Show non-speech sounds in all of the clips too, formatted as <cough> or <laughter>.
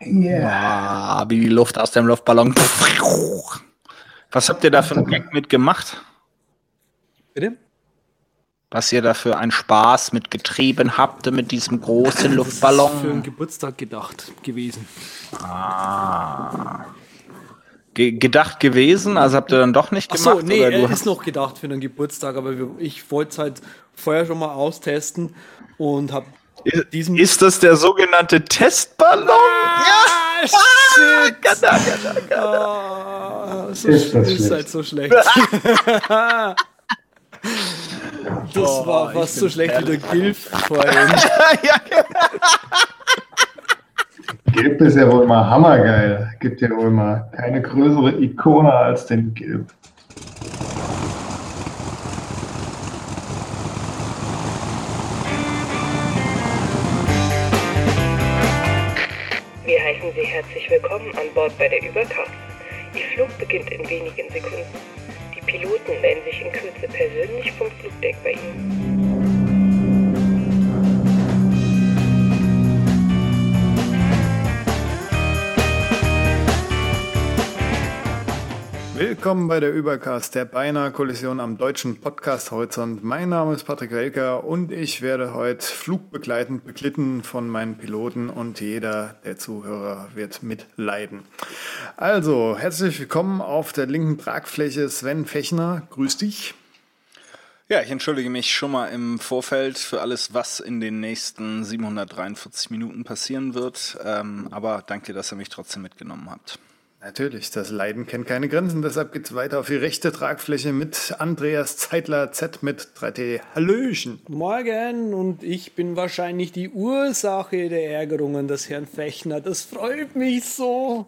Ja, wie die Luft aus dem Luftballon. Was habt ihr da für einen Gag mitgemacht? Bitte? Was ihr da für einen Spaß mitgetrieben habt mit diesem großen Luftballon? Das ist für einen Geburtstag gedacht gewesen. Ah. Ge gedacht gewesen, also habt ihr dann doch nicht Ach gemacht? so, nee, oder du er ist noch gedacht für einen Geburtstag, aber ich wollte es halt vorher schon mal austesten und habe diesen ist das der sogenannte Testballon? Ah, shit. Gada, gada, gada. Ah, so Ist das ist schlecht. halt so schlecht. <laughs> das Oh, war fast so schlecht wie der Gilf vorhin. <laughs> Gilb ist ja wohl mal hammergeil. Gibt ja wohl mal keine größere Ikone als den Gilb. Herzlich willkommen an Bord bei der Übercast. Ihr Flug beginnt in wenigen Sekunden. Die Piloten melden sich in Kürze persönlich vom Flugdeck bei Ihnen. Willkommen bei der Übercast, der beinahe Kollision am deutschen Podcast Horizont. Mein Name ist Patrick Welker und ich werde heute flugbegleitend beglitten von meinen Piloten und jeder der Zuhörer wird mitleiden. Also, herzlich willkommen auf der linken Tragfläche Sven Fechner. Grüß dich. Ja, ich entschuldige mich schon mal im Vorfeld für alles, was in den nächsten 743 Minuten passieren wird. Ähm, aber danke, dass ihr mich trotzdem mitgenommen habt. Natürlich, das Leiden kennt keine Grenzen, deshalb geht's weiter auf die rechte Tragfläche mit Andreas Zeitler Z mit 3T. Hallöchen. Morgen und ich bin wahrscheinlich die Ursache der Ärgerungen des Herrn Fechner. Das freut mich so.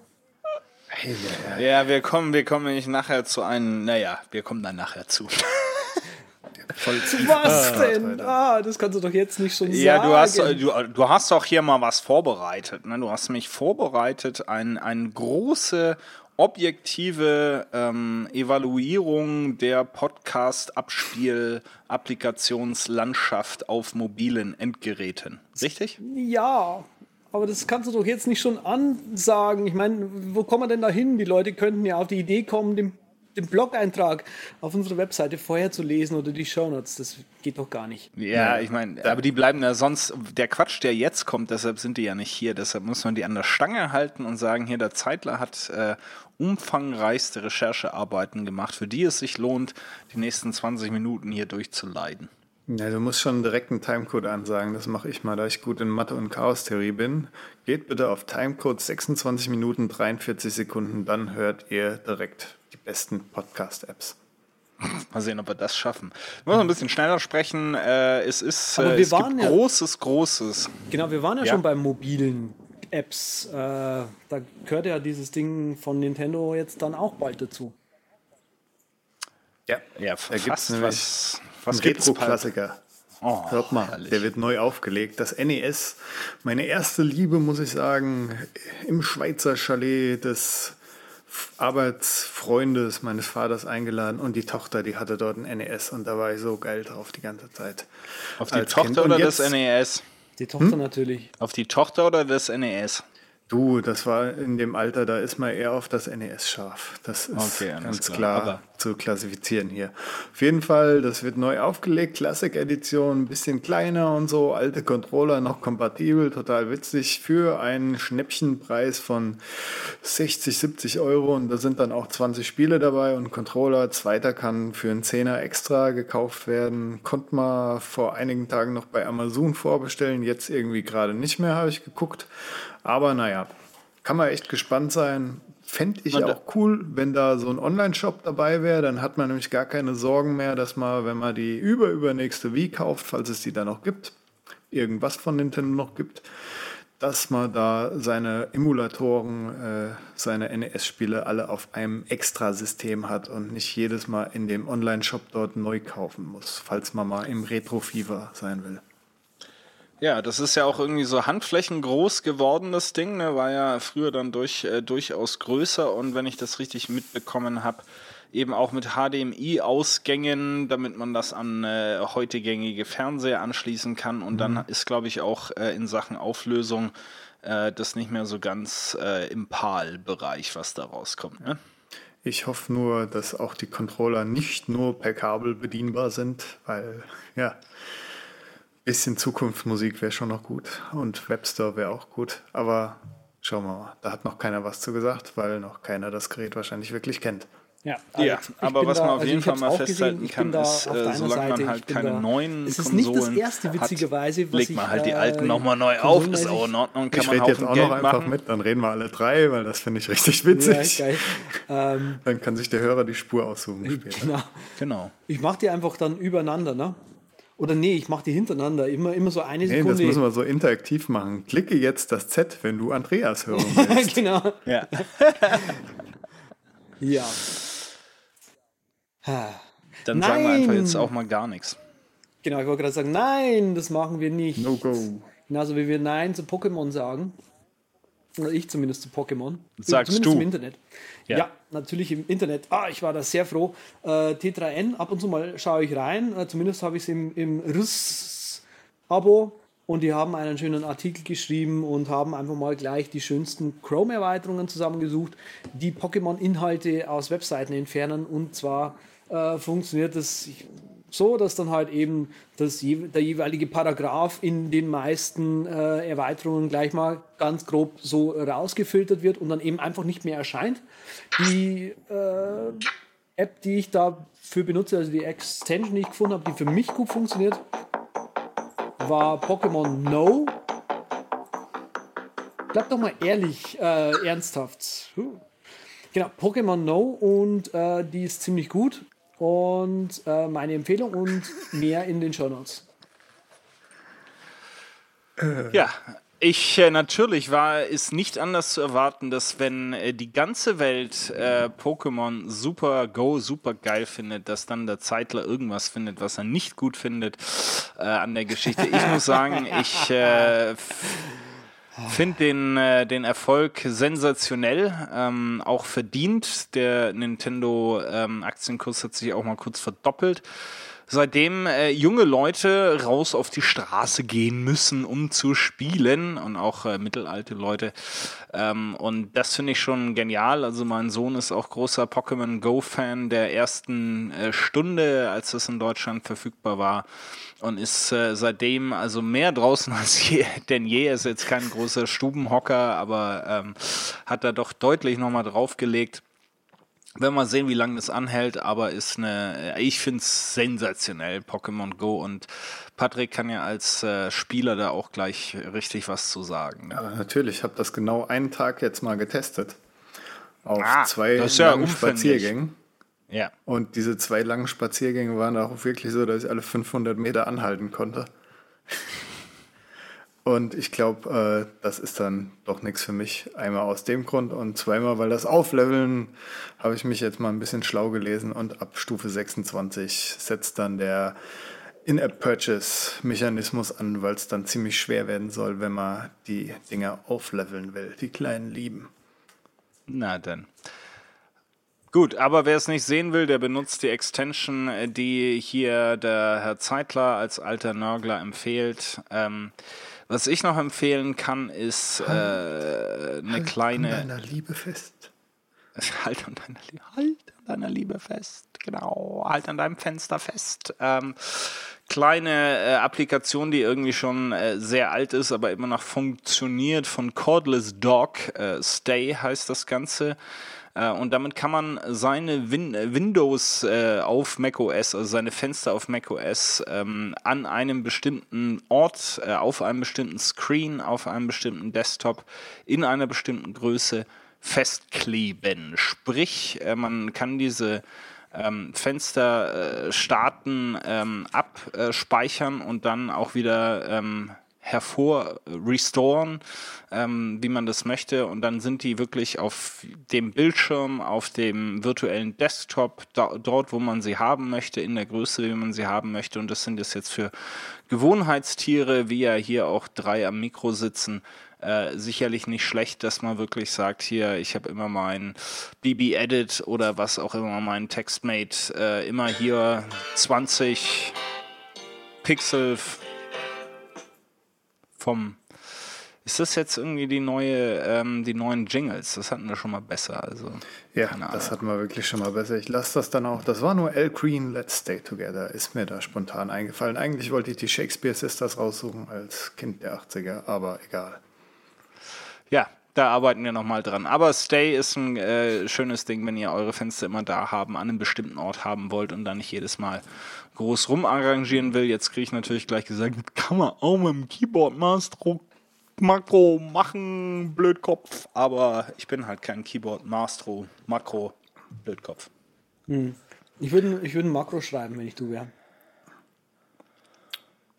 Ja, wir kommen, wir kommen nämlich nachher zu einem, naja, wir kommen dann nachher zu. Voll Zu was denn? Ah, das kannst du doch jetzt nicht schon Ja, sagen. du hast, du, du hast doch hier mal was vorbereitet. Ne? Du hast mich vorbereitet, ein, eine große objektive ähm, Evaluierung der Podcast-Abspiel-Applikationslandschaft auf mobilen Endgeräten. Richtig? Ja, aber das kannst du doch jetzt nicht schon ansagen. Ich meine, wo kommen wir denn da hin? Die Leute könnten ja auf die Idee kommen, den, den Blog-Eintrag auf unserer Webseite vorher zu lesen oder die Shownotes. Das geht doch gar nicht. Ja, ich meine, aber die bleiben ja sonst, der Quatsch, der jetzt kommt, deshalb sind die ja nicht hier. Deshalb muss man die an der Stange halten und sagen, hier, der Zeitler hat äh, umfangreichste Recherchearbeiten gemacht, für die es sich lohnt, die nächsten 20 Minuten hier durchzuleiden. Ja, du musst schon direkt einen Timecode ansagen. Das mache ich mal, da ich gut in Mathe und Chaostheorie bin. Geht bitte auf Timecode 26 Minuten 43 Sekunden, dann hört ihr direkt besten Podcast-Apps. Mal sehen, ob wir das schaffen. Wir müssen ein bisschen schneller sprechen. Äh, es ist Aber äh, wir es waren gibt ja- großes, großes. Genau, wir waren ja, Ja. schon bei mobilen Apps. Äh, da gehört ja dieses Ding von Nintendo jetzt dann auch bald dazu. Ja, Ja, da gibt es was. Was? Retro-Klassiker. Oh, Hört mal, herrlich. der wird neu aufgelegt. Das NES, meine erste Liebe, muss ich sagen, im Schweizer Chalet des Arbeitsfreundes meines Vaters eingeladen und die Tochter, die hatte dort ein NES und da war ich so geil drauf die ganze Zeit. Auf die Kind. Tochter oder das NES? Die Tochter natürlich. Auf die Tochter oder das NES? Du, das war in dem Alter, da ist man eher auf das NES scharf. Das ist Okay, ganz klar. klar, zu klassifizieren hier. Auf jeden Fall, das wird neu aufgelegt, Classic Edition, ein bisschen kleiner und so, alte Controller noch kompatibel, total witzig, für einen Schnäppchenpreis von 60, 70 Euro und da sind dann auch 20 Spiele dabei und Controller, zweiter kann für einen Zehner extra gekauft werden. Konnte man vor einigen Tagen noch bei Amazon vorbestellen, jetzt irgendwie gerade nicht mehr, habe ich geguckt. Aber naja, kann man echt gespannt sein. Fände ich da- auch cool, wenn da so ein Online-Shop dabei wäre. Dann hat man nämlich gar keine Sorgen mehr, dass man, wenn man die überübernächste Wii kauft, falls es die da noch gibt, irgendwas von Nintendo noch gibt, dass man da seine Emulatoren, äh, seine NES-Spiele alle auf einem Extrasystem hat und nicht jedes Mal in dem Online-Shop dort neu kaufen muss, falls man mal im Retro-Fever sein will. Ja, das ist ja auch irgendwie so handflächengroß geworden, das Ding. Ne? War ja früher dann durch, äh, durchaus größer und wenn ich das richtig mitbekommen habe, eben auch mit HDMI-Ausgängen, damit man das an äh, heute gängige Fernseher anschließen kann. Und dann ist, glaube ich, auch äh, in Sachen Auflösung äh, das nicht mehr so ganz äh, im PAL-Bereich, was da rauskommt. Ne? Ich hoffe nur, dass auch die Controller nicht nur per Kabel bedienbar sind, weil ja, bisschen Zukunftsmusik wäre schon noch gut und Webstore wäre auch gut. Aber schauen wir mal, da hat noch keiner was zu gesagt, weil noch keiner das Gerät wahrscheinlich wirklich kennt. Ja, ja aber was da, man auf also jeden Fall mal festhalten kann, ist, äh, solange man halt keine da, neuen es ist Konsolen nicht das erste, witzigerweise, hat, legt man halt die alten äh, nochmal neu auf, ist auch in Ordnung, kann ich man rede jetzt auch Geld noch einfach machen. mit, dann reden wir alle drei, weil das finde ich richtig witzig. Ja, ähm, dann kann sich der Hörer die Spur aussuchen <laughs> später. Genau. genau. Ich mache die einfach dann übereinander, ne? Oder nee, ich mache die hintereinander, immer, immer so eine Sekunde. Nee, das müssen wir so interaktiv machen. Klicke jetzt das Z, wenn du Andreas hören <laughs> willst. genau. Ja. <laughs> ja. Dann nein. sagen wir einfach jetzt auch mal gar nichts. Genau, ich wollte gerade sagen, nein, das machen wir nicht. No go. Genauso wie wir Nein zu Pokémon sagen. Oder ich zumindest zu Pokémon. Sagst zumindest du? im Internet. Ja. ja. natürlich im Internet. Ah, ich war da sehr froh. Äh, T3N, ab und zu mal schaue ich rein. Äh, zumindest habe ich es im, im RIS-Abo. Und die haben einen schönen Artikel geschrieben und haben einfach mal gleich die schönsten Chrome-Erweiterungen zusammengesucht, die Pokémon-Inhalte aus Webseiten entfernen. Und zwar äh, funktioniert das so, dass dann halt eben das, der jeweilige Paragraph in den meisten äh, Erweiterungen gleich mal ganz grob so rausgefiltert wird und dann eben einfach nicht mehr erscheint. Die äh, App, die ich dafür benutze, also die Extension, die ich gefunden habe, die für mich gut funktioniert, war Pokémon No. Bleib doch mal ehrlich, äh, ernsthaft. Genau, Pokémon No und äh, die ist ziemlich gut und äh, meine Empfehlung und mehr in den Show Notes. Ja, ich äh, natürlich war es nicht anders zu erwarten, dass wenn äh, die ganze Welt äh, Pokémon Super Go super geil findet, dass dann der Zeitler irgendwas findet, was er nicht gut findet äh, an der Geschichte. Ich muss sagen, ich äh, Finde den, äh, den Erfolg sensationell, ähm, auch verdient. Der Nintendo-Aktienkurs ähm, hat sich auch mal kurz verdoppelt. Seitdem äh, junge Leute raus auf die Straße gehen müssen, um zu spielen und auch äh, mittelalte Leute. Ähm, und das finde ich schon genial. Also mein Sohn ist auch großer Pokémon Go-Fan der ersten äh, Stunde, als das in Deutschland verfügbar war und ist äh, seitdem also mehr draußen <laughs> als je, denn je. Er ist jetzt kein großer Stubenhocker, aber ähm, hat da doch deutlich nochmal draufgelegt. Werden wir sehen, wie lange das anhält, aber ist eine, ich finde es sensationell, Pokémon Go und Patrick kann ja als äh, Spieler da auch gleich richtig was zu sagen. Ne? Ja, natürlich, ich habe das genau einen Tag jetzt mal getestet. Auf ah, zwei ja Spaziergängen. Ja. Und diese zwei langen Spaziergänge waren auch wirklich so, dass ich alle 500 Meter anhalten konnte. Und ich glaube, äh, das ist dann doch nichts für mich. Einmal aus dem Grund und zweimal, weil das Aufleveln habe ich mich jetzt mal ein bisschen schlau gelesen und ab Stufe 26 setzt dann der In-App-Purchase-Mechanismus an, weil es dann ziemlich schwer werden soll, wenn man die Dinger aufleveln will, die kleinen Lieben. Na dann. Gut, aber wer es nicht sehen will, der benutzt die Extension, die hier der Herr Zeitler als alter Nörgler empfiehlt. Ähm, was ich noch empfehlen kann, ist äh, eine halt kleine. An deiner Liebe fest. <laughs> Halt an deiner Liebe, halt an deiner Liebe fest, genau, halt an deinem Fenster fest. Ähm, kleine äh, Applikation, die irgendwie schon äh, sehr alt ist, aber immer noch funktioniert, von Cordless Dog. Äh, Stay heißt das Ganze. Äh, und damit kann man seine Win Windows äh, auf macOS, also seine Fenster auf macOS, ähm, an einem bestimmten Ort, äh, auf einem bestimmten Screen, auf einem bestimmten Desktop, in einer bestimmten Größe festkleben. Sprich, äh, man kann diese ähm, Fenster äh, starten, ähm, abspeichern und dann auch wieder ähm, hervor restoren, ähm, wie man das möchte. Und dann sind die wirklich auf dem Bildschirm, auf dem virtuellen Desktop, da, dort, wo man sie haben möchte, in der Größe, wie man sie haben möchte. Und das sind es jetzt für Gewohnheitstiere, wie ja hier auch drei am Mikro sitzen, äh, sicherlich nicht schlecht, dass man wirklich sagt, hier, ich habe immer mein BB Edit oder was auch immer, mein Textmate, äh, immer hier 20 Pixel vom Ist das jetzt irgendwie die neue, ähm, die neuen Jingles? Das hatten wir schon mal besser. Also, ja, das hatten wir wirklich schon mal besser. Ich lasse das dann auch. Das war nur Al Green, Let's Stay Together, ist mir da spontan eingefallen. Eigentlich wollte ich die Shakespeare Sisters raussuchen als Kind der 80er, aber egal. Ja, da arbeiten wir nochmal dran. Aber Stay ist ein äh, schönes Ding, wenn ihr eure Fenster immer da haben, an einem bestimmten Ort haben wollt und dann nicht jedes Mal groß rumarrangieren will. Jetzt kriege ich natürlich gleich gesagt, kann man auch mit dem Keyboard Master Makro machen, Blödkopf. Aber ich bin halt kein Keyboard Master Makro, Blödkopf. Hm. Ich würde ich würd ein Makro schreiben, wenn ich du wäre.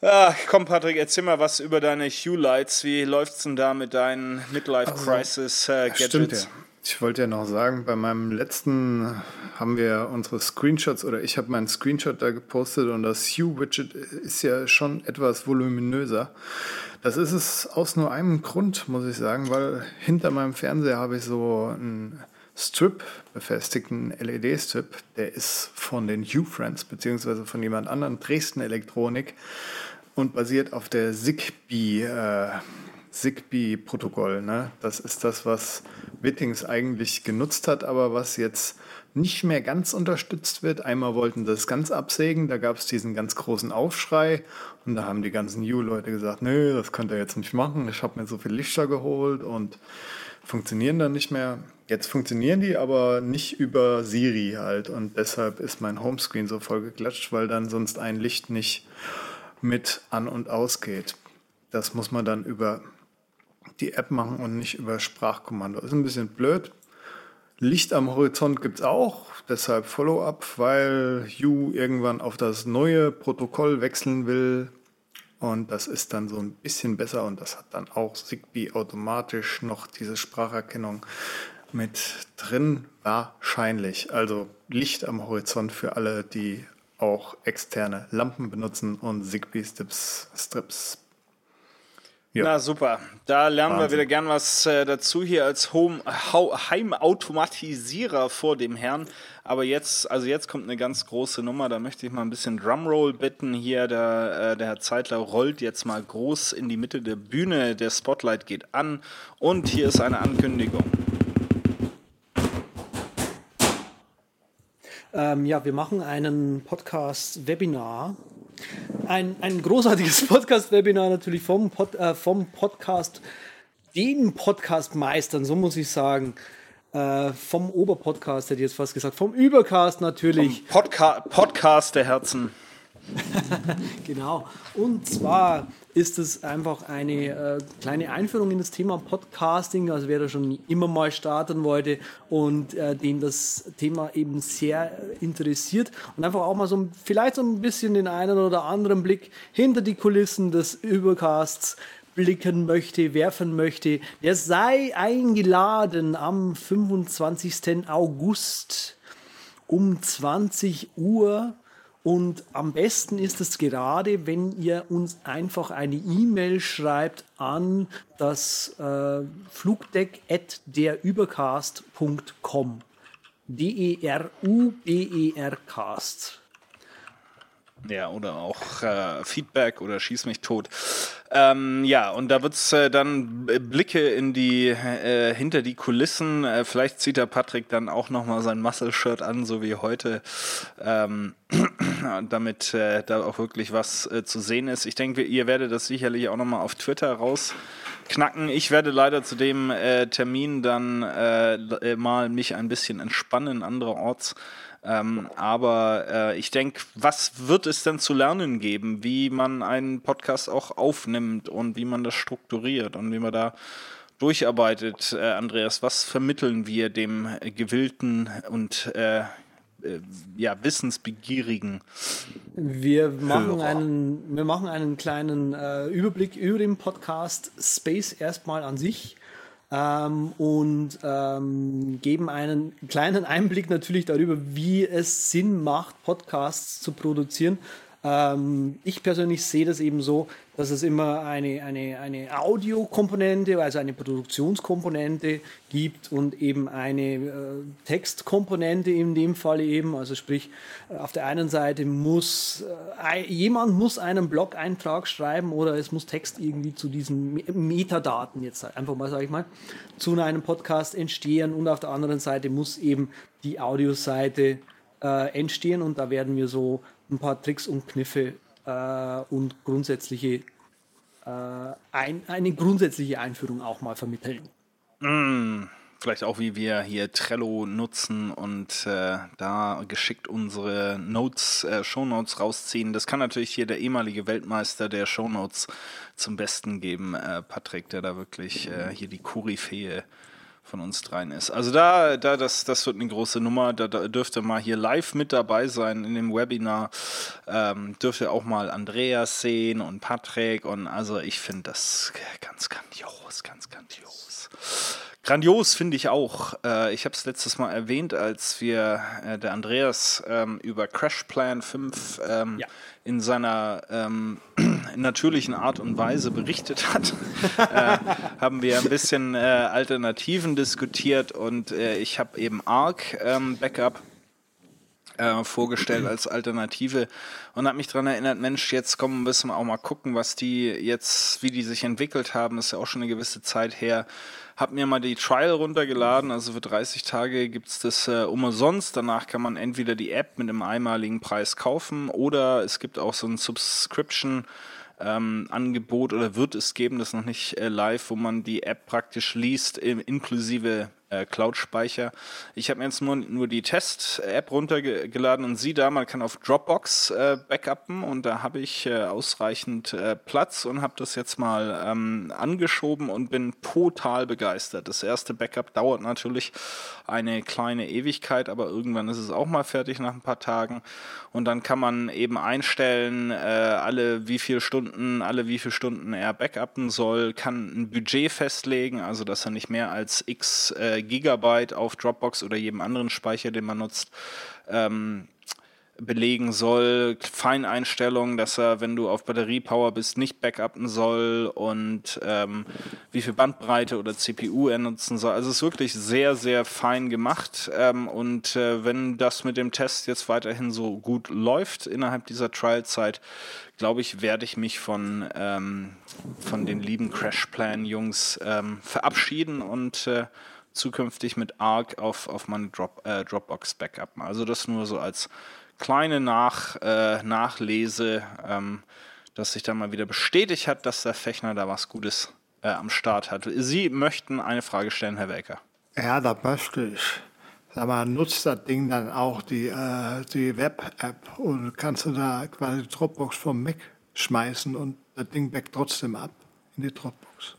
Ach, komm, Patrick, erzähl mal was über deine Hue Lights. Wie läuft's denn da mit deinen Midlife also, Crisis äh, Gadgets? Stimmt ja. Ich wollte ja noch sagen, bei meinem letzten haben wir unsere Screenshots oder ich habe meinen Screenshot da gepostet und das Hue-Widget ist ja schon etwas voluminöser. Das ist es aus nur einem Grund, muss ich sagen, weil hinter meinem Fernseher habe ich so einen Strip befestigten LED-Strip, der ist von den Hue Friends beziehungsweise von jemand anderem Dresden Elektronik und basiert auf der Zigbee äh, Zigbee-Protokoll. Ne? Das ist das, was Wittings eigentlich genutzt hat, aber was jetzt nicht mehr ganz unterstützt wird. Einmal wollten das ganz absägen, da gab es diesen ganz großen Aufschrei und da haben die ganzen New-Leute gesagt, nö, das könnt ihr jetzt nicht machen, ich habe mir so viel Lichter geholt und funktionieren dann nicht mehr. Jetzt funktionieren die, aber nicht über Siri halt und deshalb ist mein Homescreen so voll geklatscht, weil dann sonst ein Licht nicht mit an und ausgeht. Das muss man dann über die App machen und nicht über Sprachkommando. Ist ein bisschen blöd. Licht am Horizont gibt es auch, deshalb Follow-up, weil Hue irgendwann auf das neue Protokoll wechseln will. Und das ist dann so ein bisschen besser und das hat dann auch Zigbee automatisch noch diese Spracherkennung mit drin, wahrscheinlich. Also Licht am Horizont für alle, die auch externe Lampen benutzen und Zigbee-Strips Strips ja. Na super, da lernen Wahnsinn. wir wieder gern was äh, dazu hier als Home, Heimautomatisierer vor dem Herrn. Aber jetzt, also jetzt kommt eine ganz große Nummer, da möchte ich mal ein bisschen Drumroll bitten. Hier, der, äh, der Herr Zeitler rollt jetzt mal groß in die Mitte der Bühne, der Spotlight geht an und hier ist eine Ankündigung. Ähm, ja, wir machen einen Podcast-Webinar ein, ein großartiges <laughs> Podcast-Webinar natürlich vom, Pod, äh, vom Podcast, den Podcast-Meistern, so muss ich sagen. Äh, vom Oberpodcast hätte ich jetzt fast gesagt, vom Übercast natürlich. Vom Podca Podcast der Herzen. <laughs> genau. Und zwar ist es einfach eine äh, kleine Einführung in das Thema Podcasting. Also wer da schon immer mal starten wollte und äh, den das Thema eben sehr interessiert und einfach auch mal so vielleicht so ein bisschen den einen oder anderen Blick hinter die Kulissen des Übercasts blicken möchte, werfen möchte, der sei eingeladen am 25. August um 20 Uhr und am besten ist es gerade, wenn ihr uns einfach eine E-Mail schreibt an das äh, flugdeck.derübercast.com. D-E-R-U-B-E-R-Cast. Ja, oder auch äh, Feedback oder Schieß mich tot. Ähm, ja, und da wird es äh, dann Blicke in die, äh, hinter die Kulissen. Äh, vielleicht zieht der Patrick dann auch nochmal sein Muscle-Shirt an, so wie heute, ähm, <clears throat> damit äh, da auch wirklich was äh, zu sehen ist. Ich denke, ihr werdet das sicherlich auch nochmal auf Twitter rausknacken. Ich werde leider zu dem äh, Termin dann mal mich ein bisschen entspannen, andererorts. Ähm, aber äh, ich denke, was wird es denn zu lernen geben, wie man einen Podcast auch aufnimmt und wie man das strukturiert und wie man da durcharbeitet, äh, Andreas? Was vermitteln wir dem gewillten und äh, äh ja, wissensbegierigen? Wir machen, einen, wir machen einen kleinen äh, Überblick über den Podcast Space erstmal an sich ähm, und ähm, geben einen kleinen Einblick natürlich darüber, wie es Sinn macht, Podcasts zu produzieren. Ähm, ich persönlich sehe das eben so, dass es immer eine, eine, eine Audiokomponente, also eine Produktionskomponente gibt und eben eine äh, Textkomponente in dem Fall eben. Also sprich, auf der einen Seite muss äh, jemand muss einen Blog-Eintrag schreiben oder es muss Text irgendwie zu diesen Metadaten jetzt einfach mal, sage ich mal, zu einem Podcast entstehen und auf der anderen Seite muss eben die Audioseite äh, entstehen und da werden wir so ein paar Tricks und Kniffe und grundsätzliche äh, ein, eine grundsätzliche Einführung auch mal vermitteln. Mm, vielleicht auch, wie wir hier Trello nutzen und äh, da geschickt unsere Notes, äh, Shownotes rausziehen. Das kann natürlich hier der ehemalige Weltmeister der Shownotes zum Besten geben, äh, Patrick, der da wirklich äh, hier die Koryphäe von uns dreien ist. Also da, da das, das wird eine große Nummer. Da, da dürfte mal hier live mit dabei sein in dem Webinar. Ähm, dürfte auch mal Andreas sehen und Patrick. Und also ich finde das ganz grandios, ganz grandios. Grandios finde ich auch. Äh, ich habe es letztes Mal erwähnt, als wir äh, der Andreas ähm, über Crash Plan 5 ähm, ja. In seiner ähm, <clears throat> natürlichen Art und Weise berichtet hat, <laughs> äh, haben wir ein bisschen äh, Alternativen diskutiert und äh, ich habe eben Arc ähm, Backup äh, vorgestellt als Alternative und habe mich daran erinnert, Mensch, jetzt kommen müssen wir auch mal gucken, was die jetzt, wie die sich entwickelt haben, ist ja auch schon eine gewisse Zeit her. Hab mir mal die Trial runtergeladen, also für 30 Tage gibt's das äh, umsonst. Danach kann man entweder die App mit einem einmaligen Preis kaufen oder es gibt auch so ein Subscription ähm, Angebot oder wird es geben, das noch nicht äh, live, wo man die App praktisch liest, inklusive äh, Cloud-Speicher. Ich habe mir jetzt nur, nur die Test-App runtergeladen und sie da, man kann auf Dropbox äh, backuppen und da habe ich äh, ausreichend äh, Platz und habe das jetzt mal ähm, angeschoben und bin total begeistert. Das erste Backup dauert natürlich eine kleine Ewigkeit, aber irgendwann ist es auch mal fertig nach ein paar Tagen und dann kann man eben einstellen, äh, alle wie viele Stunden, alle wie viele Stunden er backuppen soll, kann ein Budget festlegen, also dass er nicht mehr als x äh, Gigabyte auf Dropbox oder jedem anderen Speicher, den man nutzt, ähm, belegen soll, Feineinstellungen, dass er, wenn du auf Batteriepower bist, nicht backuppen soll und ähm, wie viel Bandbreite oder CPU er nutzen soll. Also es ist wirklich sehr, sehr fein gemacht ähm, und äh, wenn das mit dem Test jetzt weiterhin so gut läuft innerhalb dieser Trial-Zeit, glaube ich, werde ich mich von, ähm, von den lieben Crash Plan-Jungs ähm, verabschieden und äh, zukünftig mit Arc auf, auf meine Drop, äh, Dropbox backuppen. Also das nur so als kleine Nach, äh, Nachlese, ähm, dass sich da mal wieder bestätigt hat, dass der Fechner da was Gutes äh, am Start hat. Sie möchten eine Frage stellen, Herr Welker. Ja, da möchte ich. Sag mal, nutzt das Ding dann auch die, äh, die Web-App und kannst du da quasi Dropbox vom Mac schmeißen und das Ding backt trotzdem ab in die Dropbox?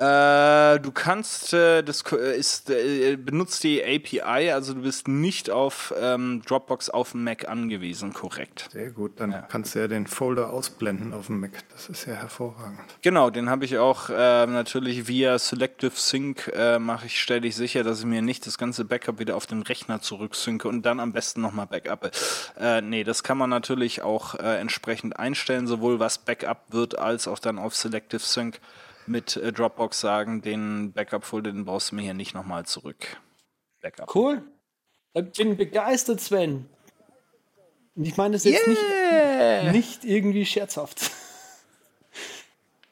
Äh, du kannst, äh, das äh, ist, äh, benutzt die API, also du bist nicht auf ähm, Dropbox auf dem Mac angewiesen, korrekt. Sehr gut, dann ja. kannst du ja den Folder ausblenden auf dem Mac. Das ist ja hervorragend. Genau, den habe ich auch äh, natürlich via Selective Sync äh, mache ich, stelle ich sicher, dass ich mir nicht das ganze Backup wieder auf den Rechner zurücksynke und dann am besten nochmal Backup. Äh, nee, das kann man natürlich auch äh, entsprechend einstellen, sowohl was Backup wird, als auch dann auf Selective Sync mit äh, Dropbox sagen, den Backup-Folder, den brauchst du mir hier nicht nochmal zurück. Backup. Cool. Ich bin begeistert, Sven. Ich meine das jetzt yeah. nicht, nicht irgendwie scherzhaft.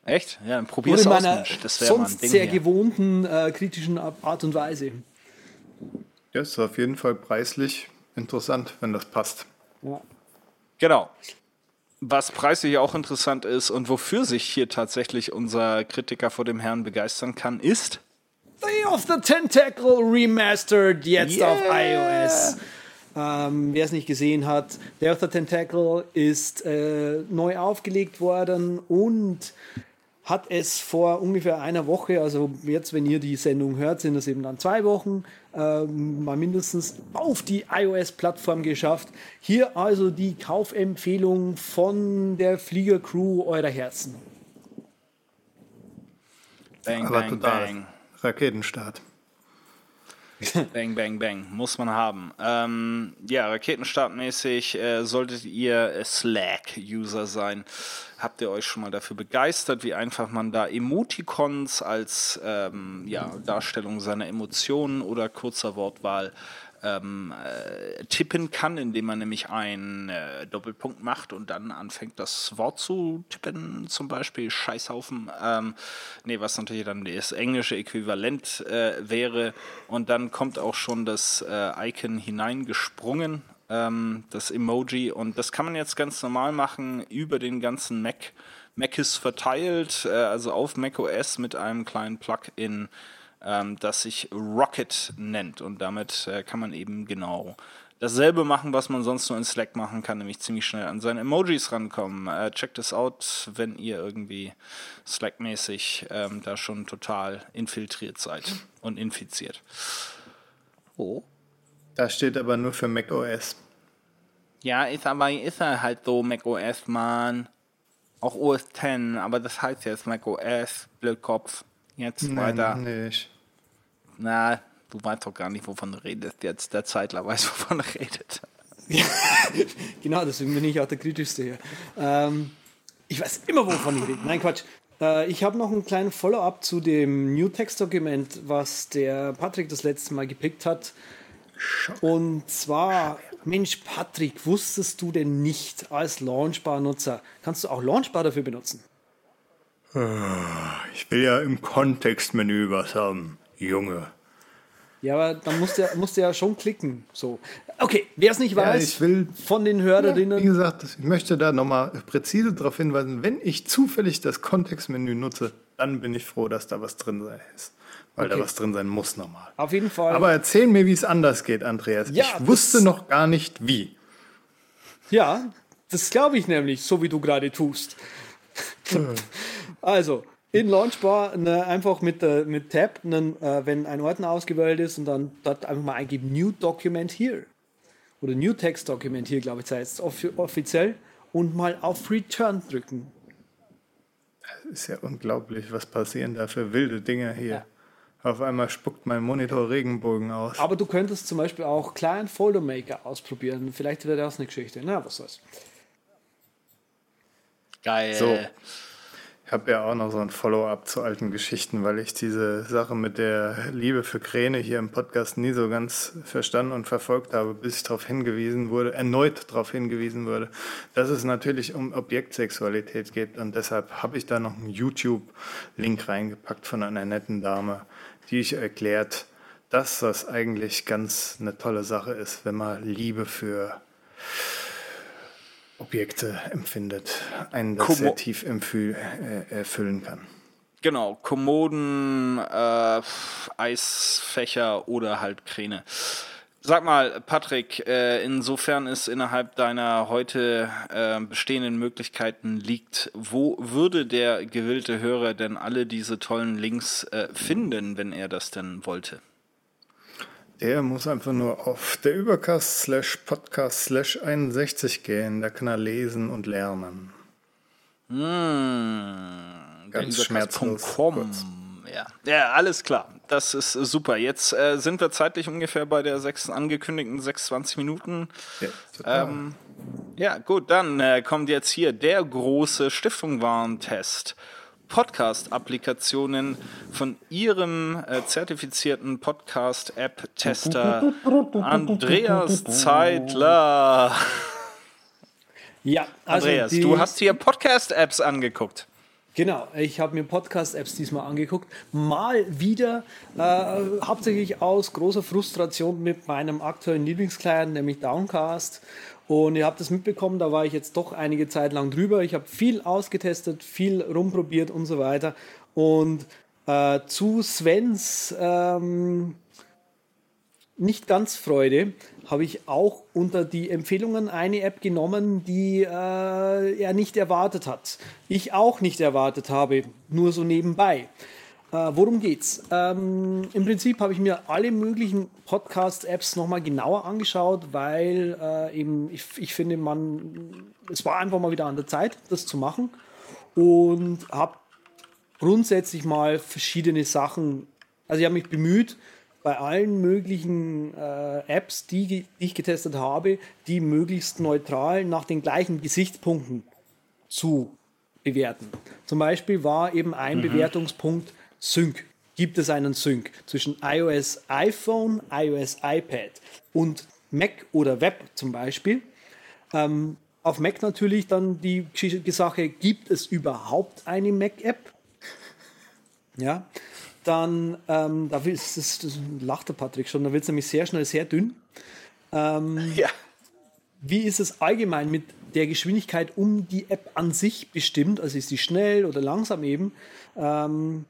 Echt? Ja, dann probier's aus, Mensch. Das wäre mal ein Ding sehr hier. gewohnten äh, kritischen Art und Weise. Ja, ist auf jeden Fall preislich interessant, wenn das passt. Ja. Genau. Was preislich auch interessant ist und wofür sich hier tatsächlich unser Kritiker vor dem Herrn begeistern kann, ist Day of the Tentacle Remastered jetzt yeah. auf iOS. Ähm, Wer es nicht gesehen hat, Day of the Tentacle ist äh, neu aufgelegt worden und hat es vor ungefähr einer Woche, also jetzt, wenn ihr die Sendung hört, sind es eben dann zwei Wochen, ähm, mal mindestens auf die iOS-Plattform geschafft. Hier also die Kaufempfehlung von der Fliegercrew eurer Herzen. Bang, Aber bang, total. Bang. Raketenstart. <laughs> bang, bang, bang. Muss man haben. Ähm, ja, raketenstartmäßig äh, solltet ihr Slack-User sein. Habt ihr euch schon mal dafür begeistert, wie einfach man da Emoticons als ähm, ja, Darstellung seiner Emotionen oder kurzer Wortwahl ähm, äh, tippen kann, indem man nämlich einen äh, Doppelpunkt macht und dann anfängt, das Wort zu tippen, zum Beispiel Scheißhaufen. Ähm, nee, was natürlich dann das englische Äquivalent äh, wäre. Und dann kommt auch schon das äh, Icon hineingesprungen, ähm, das Emoji. Und das kann man jetzt ganz normal machen über den ganzen Mac. Mac ist verteilt, äh, also auf macOS mit einem kleinen Plugin ähm, das sich Rocket nennt. Und damit äh, kann man eben genau dasselbe machen, was man sonst nur in Slack machen kann, nämlich ziemlich schnell an seine Emojis rankommen. Äh, checkt es out, wenn ihr irgendwie Slack-mäßig ähm, da schon total infiltriert seid und infiziert. Oh. Da steht aber nur für macOS. Ja, ist aber ist er halt so macOS, man. Auch OS 10, aber das heißt jetzt macOS, Blödkopf. Jetzt Nein, weiter. Nicht. Na, du weißt doch gar nicht, wovon du redest. Jetzt der Zeitler weiß, wovon er redet. Ja, <laughs> genau, deswegen bin ich auch der kritischste hier. Ähm, ich weiß immer, wovon ich rede. Nein, Quatsch. Äh, ich habe noch einen kleinen Follow-up zu dem New Text-Dokument, was der Patrick das letzte Mal gepickt hat. Und zwar, Mensch, Patrick, wusstest du denn nicht als Launchbar-Nutzer, kannst du auch Launchbar dafür benutzen? Ich will ja im Kontextmenü was haben, Junge. Ja, aber dann musst du, musst du ja schon klicken. So. Okay, wer es nicht weiß, ja, ich will, von den Hörerinnen. Ja, wie gesagt, ich möchte da nochmal präzise darauf hinweisen, wenn ich zufällig das Kontextmenü nutze, dann bin ich froh, dass da was drin ist. Weil okay. da was drin sein muss nochmal. Auf jeden Fall. Aber erzähl mir, wie es anders geht, Andreas. Ja, ich wusste noch gar nicht, wie. Ja, das glaube ich nämlich, so wie du gerade tust. Also, in Launchbar ne, einfach mit, äh, mit Tab, ne, äh, wenn ein Ordner ausgewählt ist und dann dort einfach mal eingeben New Document Here. Oder New Text Document Here, glaube ich, heißt es off offiziell. Und mal auf Return drücken. Das ist ja unglaublich, was passieren da für wilde Dinge hier. Ja. Auf einmal spuckt mein Monitor Regenbogen aus. Aber du könntest zum Beispiel auch Client Folder Maker ausprobieren. Vielleicht wäre das eine Geschichte. Na, was soll's. Geil. So. Ich habe ja auch noch so ein Follow-up zu alten Geschichten, weil ich diese Sache mit der Liebe für Kräne hier im Podcast nie so ganz verstanden und verfolgt habe, bis ich darauf hingewiesen wurde, erneut darauf hingewiesen wurde, dass es natürlich um Objektsexualität geht. Und deshalb habe ich da noch einen YouTube-Link reingepackt von einer netten Dame, die ich erklärt, dass das eigentlich ganz eine tolle Sache ist, wenn man Liebe für Objekte empfindet, einen das Kommo sehr tief äh, erfüllen kann. Genau, Kommoden, äh, Eisfächer oder halt Kräne. Sag mal, Patrick, äh, insofern es innerhalb deiner heute äh, bestehenden Möglichkeiten liegt, wo würde der gewillte Hörer denn alle diese tollen Links äh, finden, wenn er das denn wollte? Der muss einfach nur auf der Übercast slash Podcast slash 61 gehen. Da kann er lesen und lernen. Mmh, Ganz schmerzlos. Ja. ja, alles klar. Das ist super. Jetzt äh, sind wir zeitlich ungefähr bei der sechs, angekündigten 26 Minuten. Ja, ähm, ja gut, dann äh, kommt jetzt hier der große Stiftungwarentest. Podcast-Applikationen von Ihrem äh, zertifizierten Podcast-App-Tester Andreas Zeitler. Ja, also Andreas, du hast hier Podcast-Apps angeguckt. Genau, ich habe mir Podcast-Apps diesmal angeguckt. Mal wieder, äh, hauptsächlich aus großer Frustration mit meinem aktuellen Lieblingsclient, nämlich Downcast. Und ihr habt es mitbekommen, da war ich jetzt doch einige Zeit lang drüber. Ich habe viel ausgetestet, viel rumprobiert und so weiter. Und äh, zu Svens ähm, nicht ganz Freude habe ich auch unter die Empfehlungen eine App genommen, die äh, er nicht erwartet hat. Ich auch nicht erwartet habe, nur so nebenbei. Äh, worum geht's? Ähm, Im Prinzip habe ich mir alle möglichen Podcast-Apps nochmal genauer angeschaut, weil äh, eben ich, ich finde, man, es war einfach mal wieder an der Zeit, das zu machen und habe grundsätzlich mal verschiedene Sachen, also ich habe mich bemüht, bei allen möglichen äh, Apps, die, die ich getestet habe, die möglichst neutral nach den gleichen Gesichtspunkten zu bewerten. Zum Beispiel war eben ein mhm. Bewertungspunkt Sync. Gibt es einen Sync zwischen iOS iPhone, iOS iPad und Mac oder Web zum Beispiel? Ähm, auf Mac natürlich dann die Sache, gibt es überhaupt eine Mac-App? Ja, dann, ähm, da ist das, das lacht der Patrick schon, da wird es nämlich sehr schnell sehr dünn. Ähm, <laughs> ja. Wie ist es allgemein mit der Geschwindigkeit um die App an sich bestimmt? Also ist sie schnell oder langsam eben? Ähm,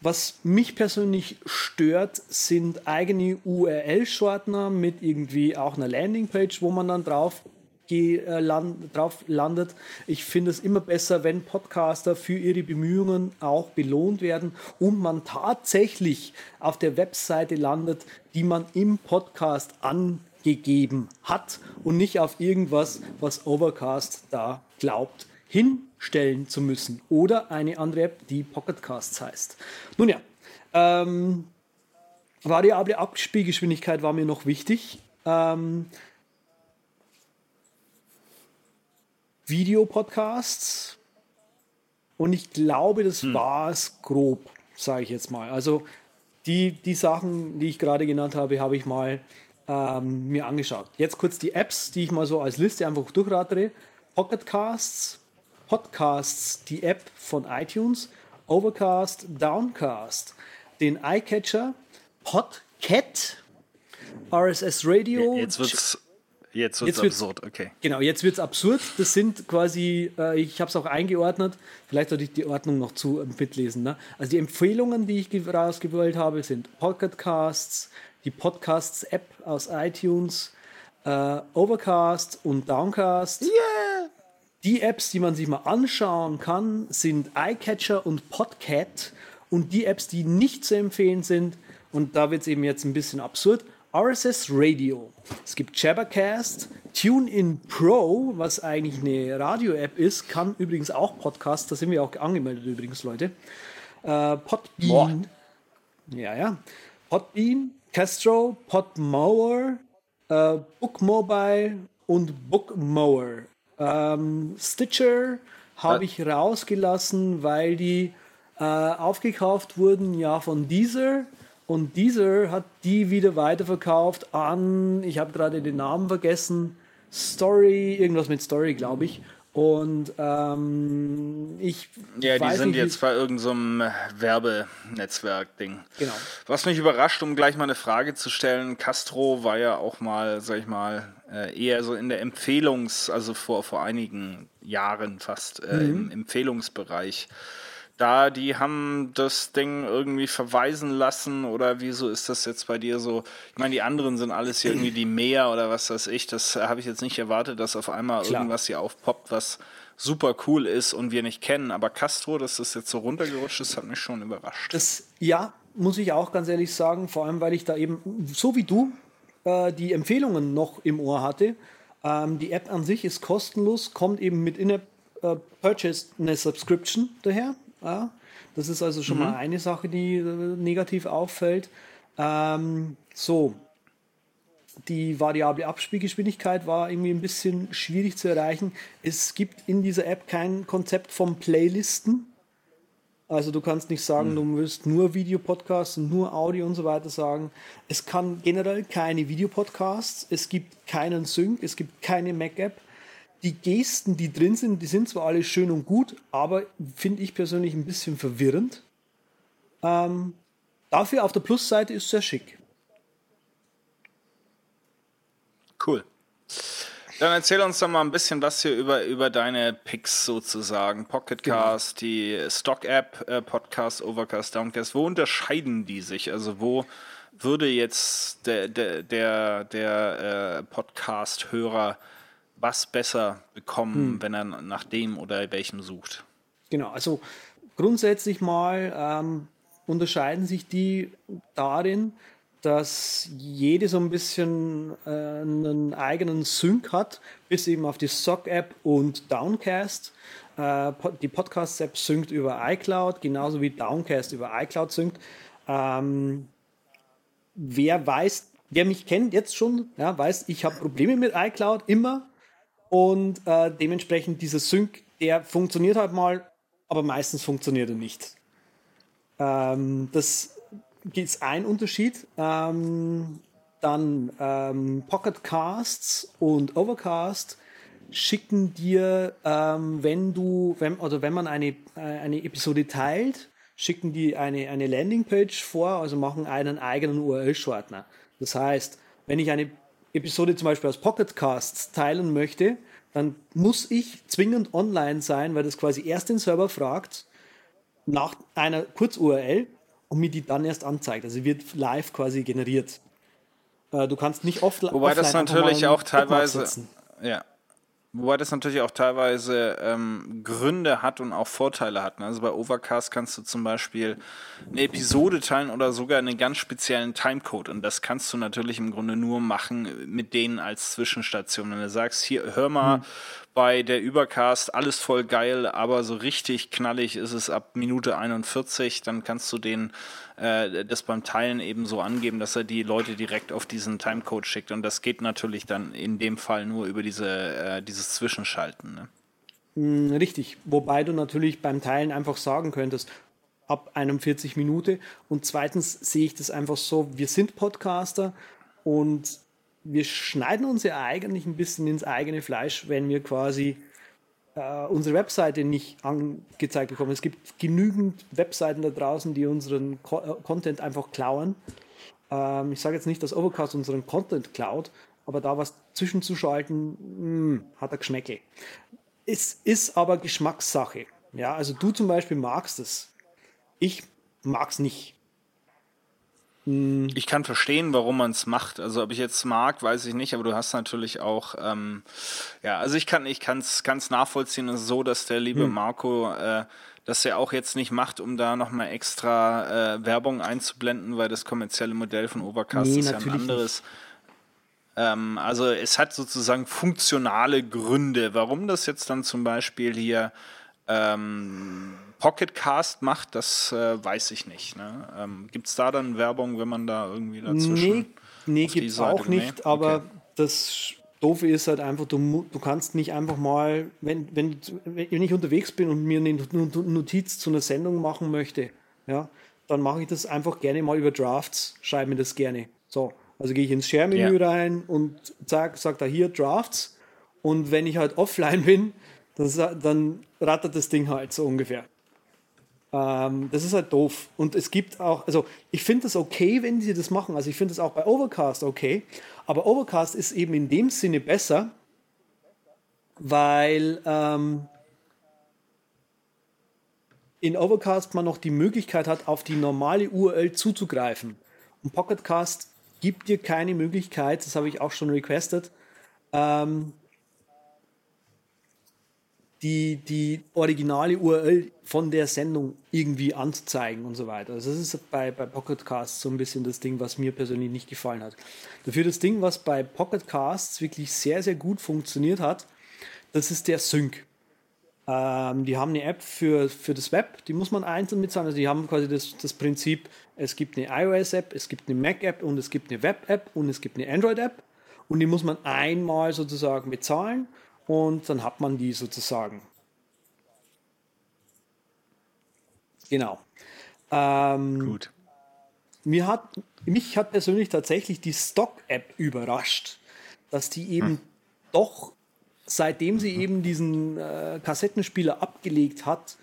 was mich persönlich stört, sind eigene URL-Shortener mit irgendwie auch einer Landingpage, wo man dann drauf äh, land, drauf landet. Ich finde es immer besser, wenn Podcaster für ihre Bemühungen auch belohnt werden und man tatsächlich auf der Webseite landet, die man im Podcast angegeben hat und nicht auf irgendwas, was Overcast da glaubt, hinstellen zu müssen. Oder eine andere App, die Pocketcasts heißt. Nun ja, ähm, variable Abspielgeschwindigkeit war mir noch wichtig. Ähm, Videopodcasts. Und ich glaube, das hm. war es grob, sage ich jetzt mal. Also die, die Sachen, die ich gerade genannt habe, habe ich mal ähm, mir angeschaut. Jetzt kurz die Apps, die ich mal so als Liste einfach durchratere. Pocketcasts, Podcasts, die App von iTunes, Overcast, Downcast, den iCatcher, Podcat, RSS Radio. Jetzt wird's Jetzt wird es absurd, okay. Genau, jetzt wird es absurd. Das sind quasi, äh, ich habe es auch eingeordnet, vielleicht sollte ich die Ordnung noch zu äh, mitlesen. Ne? Also die Empfehlungen, die ich rausgewählt habe, sind Pocketcasts, die Podcasts-App aus iTunes, äh, Overcast und Downcast. Yeah! Die Apps, die man sich mal anschauen kann, sind iCatcher und Podcat. Und die Apps, die nicht zu empfehlen sind, und da wird es eben jetzt ein bisschen absurd, RSS Radio. Es gibt Jabbercast, TuneIn Pro, was eigentlich eine Radio-App ist, kann übrigens auch Podcasts, da sind wir auch angemeldet übrigens, Leute. Äh, Podbean. Boah. Ja, ja. Podbean, Castro, Podmower, äh, Bookmobile und Bookmower. Ähm, Stitcher habe ich rausgelassen, weil die äh, aufgekauft wurden ja von Deezer und dieser hat die wieder weiterverkauft an, ich habe gerade den Namen vergessen, Story, irgendwas mit Story, glaube ich. Und ähm, ich. Ja, die sind nicht, jetzt bei irgendeinem so Werbenetzwerk-Ding. Genau. Was mich überrascht, um gleich mal eine Frage zu stellen, Castro war ja auch mal, sag ich mal, eher so in der Empfehlungs-, also vor, vor einigen Jahren fast, äh, mhm. im Empfehlungsbereich da, die haben das Ding irgendwie verweisen lassen oder wieso ist das jetzt bei dir so? Ich meine, die anderen sind alles hier irgendwie die Meer oder was weiß ich. Das habe ich jetzt nicht erwartet, dass auf einmal Klar. irgendwas hier aufpoppt, was super cool ist und wir nicht kennen. Aber Castro, dass das jetzt so runtergerutscht ist, hat mich schon überrascht. Das, ja, muss ich auch ganz ehrlich sagen, vor allem, weil ich da eben, so wie du, äh, die Empfehlungen noch im Ohr hatte. Ähm, die App an sich ist kostenlos, kommt eben mit In-App äh, Purchase eine Subscription daher. Ja? Das ist also schon mhm. mal eine Sache, die äh, negativ auffällt. Ähm, so, die variable Abspielgeschwindigkeit war irgendwie ein bisschen schwierig zu erreichen. Es gibt in dieser App kein Konzept von Playlisten. Also du kannst nicht sagen, mhm. du willst nur Videopodcasts und nur Audio und so weiter sagen. Es kann generell keine Videopodcasts, es gibt keinen Sync, es gibt keine Mac-App die Gesten, die drin sind, die sind zwar alle schön und gut, aber finde ich persönlich ein bisschen verwirrend. Ähm, dafür auf der Plusseite ist sehr schick. Cool. Dann erzähl uns doch mal ein bisschen was hier über, über deine Picks sozusagen. Pocketcast, genau. die Stock-App, äh, Podcast, Overcast, Downcast. Wo unterscheiden die sich? Also wo würde jetzt der, der, der, der äh, Podcast-Hörer was besser bekommen, hm. wenn er nach dem oder welchem sucht? Genau, also grundsätzlich mal ähm, unterscheiden sich die darin, dass jede so ein bisschen äh, einen eigenen Sync hat, bis eben auf die Sock-App und Downcast. Äh, die Podcast-App synkt über iCloud, genauso wie Downcast über iCloud synkt. Ähm, wer weiß, wer mich kennt jetzt schon, ja, weiß, ich habe Probleme mit iCloud immer und äh, dementsprechend dieser Sync, der funktioniert halt mal, aber meistens funktioniert er nicht. Ähm, das ist ein Unterschied. Ähm, dann ähm, Pocket Casts und Overcast schicken dir, ähm, wenn du, wenn, oder wenn man eine, äh, eine Episode teilt, schicken die eine, eine Landingpage vor, also machen einen eigenen URL-Shortener. Das heißt, wenn ich eine Episode zum Beispiel aus Pocket Casts teilen möchte, dann muss ich zwingend online sein, weil das quasi erst den Server fragt nach einer Kurz-URL und mir die dann erst anzeigt. Also wird live quasi generiert. Äh, du kannst nicht oft Wobei das natürlich auch teilweise, ja, Wobei das natürlich auch teilweise ähm, Gründe hat und auch Vorteile hat. Ne? Also bei Overcast kannst du zum Beispiel eine Episode teilen oder sogar einen ganz speziellen Timecode. Und das kannst du natürlich im Grunde nur machen mit denen als Zwischenstation. Wenn du sagst, hier, hör mal, mhm bei der Übercast alles voll geil, aber so richtig knallig ist es ab Minute 41. Dann kannst du den äh, das beim Teilen eben so angeben, dass er die Leute direkt auf diesen Timecode schickt. Und das geht natürlich dann in dem Fall nur über diese, äh, dieses Zwischenschalten. Ne? Mm, richtig, wobei du natürlich beim Teilen einfach sagen könntest, ab 41 Minuten. Und zweitens sehe ich das einfach so, wir sind Podcaster und wir schneiden uns ja eigentlich ein bisschen ins eigene Fleisch, wenn wir quasi äh, unsere Webseite nicht angezeigt bekommen. Es gibt genügend Webseiten da draußen, die unseren Co äh, Content einfach klauen. Ähm, ich sage jetzt nicht, dass Overcast unseren Content klaut, aber da was zwischenzuschalten, mh, hm, hat er Geschmäcke. Es ist aber Geschmackssache. Ja, also du zum Beispiel magst es. Ich mag es nicht. Hm. Ich kann verstehen, warum man es macht. Also ob ich jetzt mag, weiß ich nicht, aber du hast natürlich auch, ähm, ja, also ich kann ich kann's, kann's nachvollziehen, es ist so, dass der liebe hm. Marco äh, das er auch jetzt nicht macht, um da nochmal extra äh, Werbung einzublenden, weil das kommerzielle Modell von Overcast nee, ist ja ein anderes. Ähm, also es hat sozusagen funktionale Gründe, warum das jetzt dann zum Beispiel hier ähm, Pocketcast macht, das äh, weiß ich nicht. Ne? Ähm, gibt es da dann Werbung, wenn man da irgendwie dazwischen. Nee, nee gibt es auch nicht, nee? aber okay. das Doofe ist halt einfach, du, du kannst nicht einfach mal, wenn, wenn, wenn ich unterwegs bin und mir eine Notiz zu einer Sendung machen möchte, ja, dann mache ich das einfach gerne mal über Drafts, schreibe mir das gerne. So, also gehe ich ins Share-Menü ja. rein und sag, sag da hier Drafts und wenn ich halt offline bin, dann, dann rattert das Ding halt so ungefähr. Ähm, das ist halt doof. Und es gibt auch, also ich finde das okay, wenn sie das machen. Also ich finde das auch bei Overcast okay. Aber Overcast ist eben in dem Sinne besser, weil ähm, in Overcast man noch die Möglichkeit hat, auf die normale URL zuzugreifen. Und Pocketcast gibt dir keine Möglichkeit, das habe ich auch schon requested, ähm, die, die originale URL von der Sendung irgendwie anzuzeigen und so weiter. Also das ist bei, bei Pocket Casts so ein bisschen das Ding, was mir persönlich nicht gefallen hat. Dafür das Ding, was bei Pocket Casts wirklich sehr, sehr gut funktioniert hat, das ist der Sync. Ähm, die haben eine App für, für das Web, die muss man einzeln mitzahlen. Also die haben quasi das, das Prinzip, es gibt eine iOS-App, es gibt eine Mac-App und es gibt eine Web-App und es gibt eine Android-App. Und die muss man einmal sozusagen bezahlen und dann hat man die sozusagen. Genau. Ähm, Gut. Mir hat, mich hat persönlich tatsächlich die Stock-App überrascht, dass die eben hm. doch, seitdem sie eben diesen äh, Kassettenspieler abgelegt hat,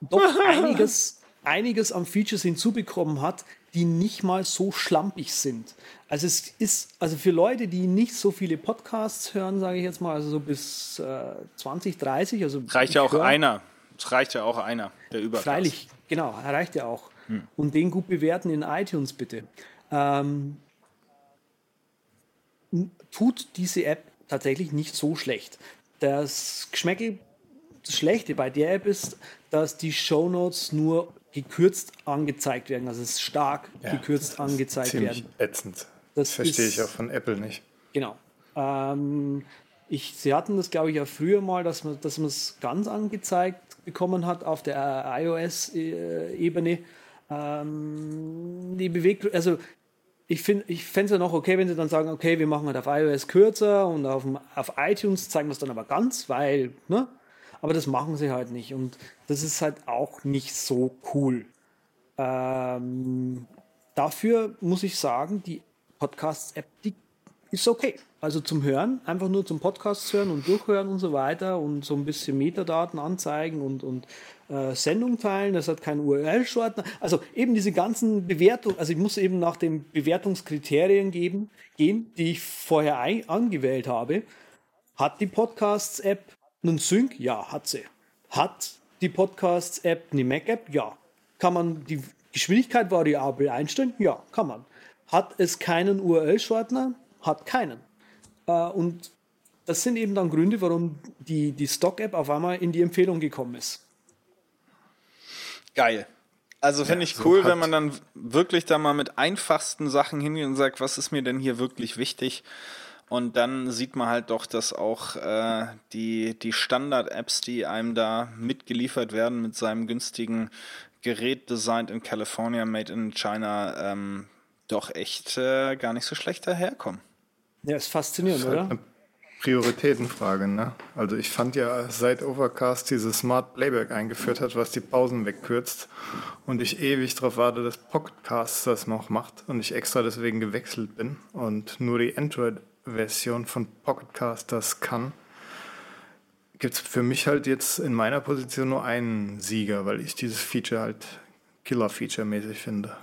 doch <laughs> einiges, einiges an Features hinzubekommen hat, die nicht mal so schlampig sind. Also es ist, also für Leute, die nicht so viele Podcasts hören, sage ich jetzt mal, also so bis äh, 20, 30, also reicht ja auch hör, einer. Es reicht ja auch einer, der Übercast. Freilich, genau, reicht ja auch. Hm. Und den gut bewerten in iTunes bitte. Ähm, tut diese App tatsächlich nicht so schlecht. Das Geschmäckel, das Schlechte bei der App ist, dass die Shownotes nur gekürzt angezeigt werden, also es ist stark ja, gekürzt angezeigt ziemlich werden. Ätzend. Das, das verstehe ist, ich auch von Apple nicht. Genau. Ähm, ich, sie hatten das, glaube ich, ja früher mal, dass man dass es ganz angezeigt bekommen hat auf der iOS-Ebene. Ähm, die Beweggründe, also ich finde ich fände es ja noch okay, wenn sie dann sagen, okay, wir machen halt auf iOS kürzer und auf, dem- auf iTunes zeigen wir es dann aber ganz, weil, ne? Aber das machen sie halt nicht und das ist halt auch nicht so cool. Ähm, dafür muss ich sagen, die Podcasts-App, die ist okay. Also zum Hören, einfach nur zum Podcast hören und durchhören und so weiter und so ein bisschen Metadaten anzeigen und, und äh, Sendung teilen. Das hat keinen URL-Shortener. Also eben diese ganzen Bewertungen, also ich muss eben nach den Bewertungskriterien geben, gehen, die ich vorher angewählt habe. Hat die Podcasts-App einen Sync? Ja, hat sie. Hat die Podcasts-App eine Mac-App? Ja. Kann man die Geschwindigkeit variabel einstellen? Ja, kann man. Hat es keinen URL-Shortener? Hat keinen. Äh, und das sind eben dann Gründe, warum die, die Stock-App auf einmal in die Empfehlung gekommen ist. Geil. Also finde ich so cool, hat- wenn man dann wirklich da mal mit einfachsten Sachen hingeht und sagt, was ist mir denn hier wirklich wichtig? Und dann sieht man halt doch, dass auch äh, die, die Standard-Apps, die einem da mitgeliefert werden mit seinem günstigen Gerät designed in California, made in China, ähm, doch echt äh, gar nicht so schlecht daherkommen. Ja, ist faszinierend, oder? Eine Prioritätenfrage, ne? Also ich fand ja, seit Overcast dieses Smart Playback eingeführt hat, was die Pausen wegkürzt und ich ewig darauf warte, dass Pocketcast das noch macht und ich extra deswegen gewechselt bin und nur die Android-Version von Pocketcast das kann, gibt es für mich halt jetzt in meiner Position nur einen Sieger, weil ich dieses Feature halt Killer-Feature-mäßig finde.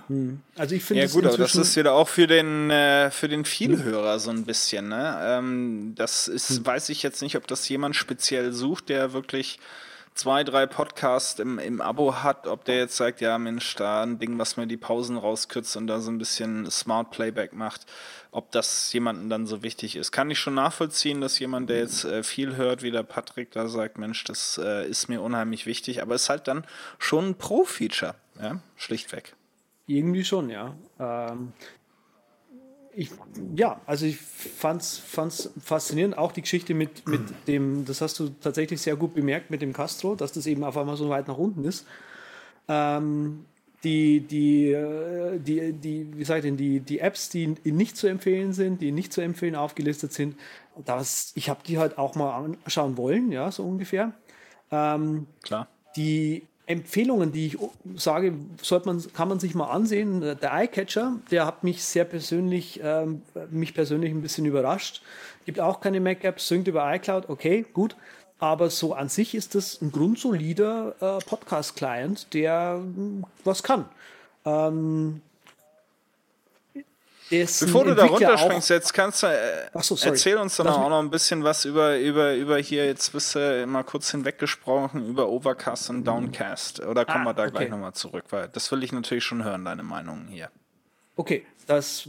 Also ich finde Ja es gut, aber das ist wieder auch für den äh, für den Vielhörer so ein bisschen. Ne? Ähm, das ist, weiß ich jetzt nicht, ob das jemand speziell sucht, der wirklich zwei, drei Podcasts im, im Abo hat, ob der jetzt sagt, ja Mensch, da ein Ding, was mir die Pausen rauskürzt und da so ein bisschen Smart Playback macht, ob das jemandem dann so wichtig ist. Kann ich schon nachvollziehen, dass jemand, der jetzt äh, viel hört, wie der Patrick, da sagt, Mensch, das äh, ist mir unheimlich wichtig, aber ist halt dann schon ein Pro-Feature, ja, schlichtweg. Irgendwie schon, ja. Ähm, ich, ja, also ich fand's, fand's faszinierend, auch die Geschichte mit, mit dem, das hast du tatsächlich sehr gut bemerkt mit dem Castro, dass das eben auf einmal so weit nach unten ist. Ähm, die, die, äh, die, die, wie denn, die, die Apps, die nicht zu empfehlen sind, die nicht zu empfehlen aufgelistet sind, das, ich habe die halt auch mal anschauen wollen, ja, so ungefähr. Ähm, Klar. die Empfehlungen, die ich sage, sollte man, kann man sich mal ansehen. Der Eyecatcher, der hat mich sehr persönlich, ähm, mich persönlich ein bisschen überrascht. Gibt auch keine Mac-Apps, synkt über iCloud, okay, gut. Aber so an sich ist das ein grundsolider äh, Podcast-Client, der mm, was kann. Ähm, Bevor du da runterspringst, jetzt kannst du, äh, so, erzähl uns doch auch noch ein bisschen was über, über, über hier, jetzt bist du mal kurz hinweggesprochen, über Overcast und Downcast. Oder kommen Ah, wir da okay. gleich nochmal zurück, weil das will ich natürlich schon hören, deine Meinungen hier. Okay, das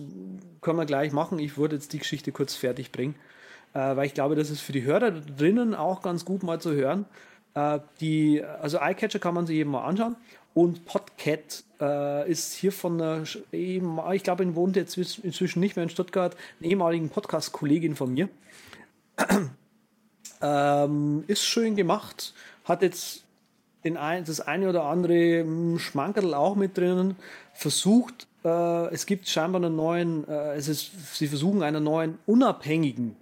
können wir gleich machen. Ich würde jetzt die Geschichte kurz fertig bringen, weil ich glaube, das ist für die Hörer drinnen auch ganz gut mal zu hören. Äh, die, also Eyecatcher kann man sich eben mal anschauen und Podcat äh, ist hier von einer, ich glaube, ihn wohnt jetzt inzwischen nicht mehr in Stuttgart, eine ehemaligen Podcast-Kollegin von mir. <clears throat> ähm, ist schön gemacht, hat jetzt den ein, das eine oder andere hm, Schmankerl auch mit drinnen. Versucht, äh, es gibt scheinbar einen neuen, äh, es ist, sie versuchen einen neuen unabhängigen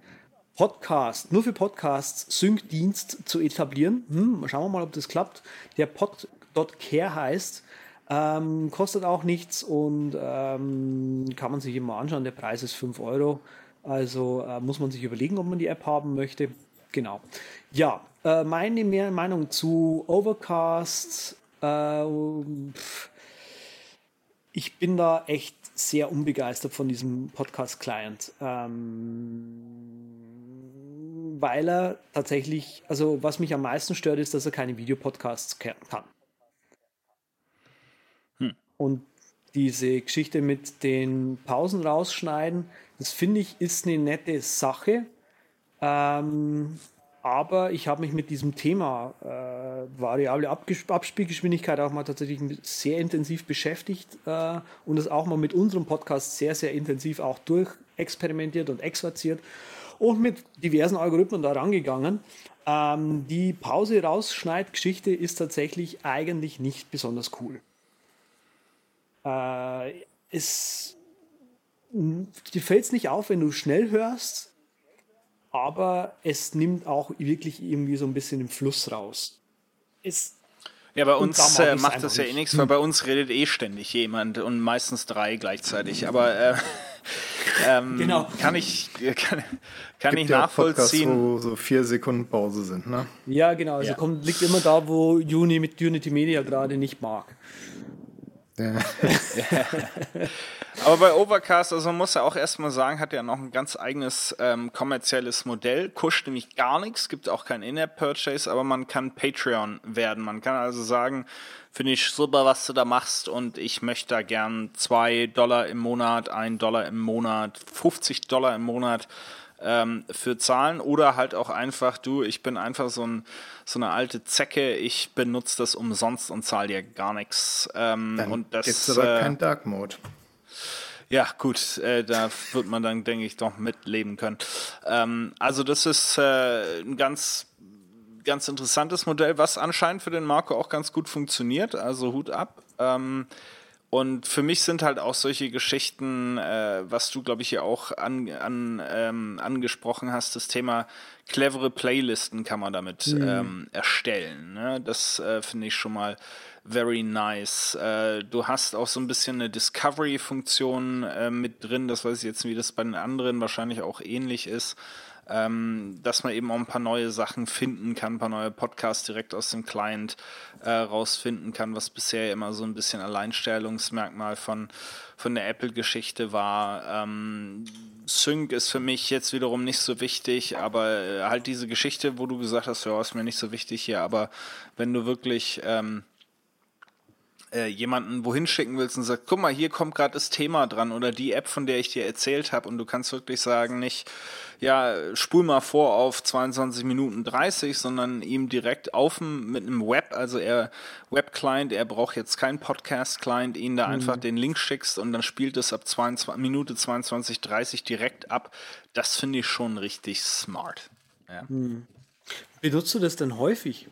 Podcast, nur für Podcasts, Sync-Dienst zu etablieren. Hm, schauen wir mal, ob das klappt. Der Pod.care heißt, ähm, kostet auch nichts und ähm, kann man sich immer anschauen. Der Preis ist 5 Euro. Also äh, muss man sich überlegen, ob man die App haben möchte. Genau. Ja, äh, meine Meinung zu Overcast. Äh, ich bin da echt sehr unbegeistert von diesem Podcast-Client. Ähm, weil er tatsächlich, also was mich am meisten stört, ist, dass er keine Videopodcasts kann. Und diese Geschichte mit den Pausen rausschneiden, das finde ich ist eine nette Sache. Ähm, aber ich habe mich mit diesem Thema äh, variable Abspielgeschwindigkeit auch mal tatsächlich sehr intensiv beschäftigt äh, und es auch mal mit unserem Podcast sehr, sehr intensiv auch durchexperimentiert und exerziert und mit diversen Algorithmen da rangegangen. Ähm, die Pause rausschneid-Geschichte ist tatsächlich eigentlich nicht besonders cool. Äh, es dir fällt es nicht auf, wenn du schnell hörst, aber es nimmt auch wirklich irgendwie so ein bisschen den Fluss raus. Es, ja, bei uns äh, macht das ja eh nichts, weil bei uns redet eh ständig jemand und meistens drei gleichzeitig. Aber äh, ähm, genau. kann ich, kann, kann ich nachvollziehen. Podcasts, wo so vier Sekunden Pause sind, ne? Ja, genau. Also ja. Kommt, liegt immer da, wo Uni mit Unity Media gerade nicht mag. <laughs> Aber bei Overcast, also man muss ja auch erstmal sagen, hat ja noch ein ganz eigenes ähm, kommerzielles Modell. Kuscht nämlich gar nichts, gibt auch kein In-App-Purchase, aber man kann Patreon werden. Man kann also sagen, finde ich super, was du da machst und ich möchte da gern zwei Dollar im Monat, ein Dollar im Monat, 50 Dollar im Monat ähm, für zahlen oder halt auch einfach, du, ich bin einfach so, ein, so eine alte Zecke, ich benutze das umsonst und zahle dir gar nichts. Ähm, dann und das gibt's aber äh, kein Dark Mode. Ja, gut, äh, da wird man dann, denke ich, doch mitleben können. Ähm, also das ist äh, ein ganz ganz interessantes Modell, was anscheinend für den Marco auch ganz gut funktioniert. Also Hut ab. Ähm, und für mich sind halt auch solche Geschichten, äh, was du, glaube ich, ja auch an, an, ähm, angesprochen hast, das Thema clevere Playlisten kann man damit mhm. ähm, erstellen. Ne? Das äh, finde ich schon mal very nice. Äh, du hast auch so ein bisschen eine Discovery-Funktion äh, mit drin. Das weiß ich jetzt, wie das bei den anderen wahrscheinlich auch ähnlich ist ähm, dass man eben auch ein paar neue Sachen finden kann, ein paar neue Podcasts direkt aus dem Client äh, rausfinden kann, was bisher immer so ein bisschen Alleinstellungsmerkmal von, von der Apple-Geschichte war. Ähm, Sync ist für mich jetzt wiederum nicht so wichtig, aber äh, halt diese Geschichte, wo du gesagt hast, ja, ist mir nicht so wichtig hier, aber wenn du wirklich ähm, äh, jemanden wohin schicken willst und sagst, guck mal, hier kommt gerade das Thema dran oder die App, von der ich dir erzählt habe und du kannst wirklich sagen, nicht, ja, spul mal vor auf 22 Minuten 30, sondern ihm direkt auf mit einem Web, also er Web-Client, er braucht jetzt keinen Podcast-Client, ihn da mhm. einfach den Link schickst und dann spielt es ab 22, Minute 22, 30 direkt ab. Das finde ich schon richtig smart. Ja. Mhm. Benutzt du das denn häufig?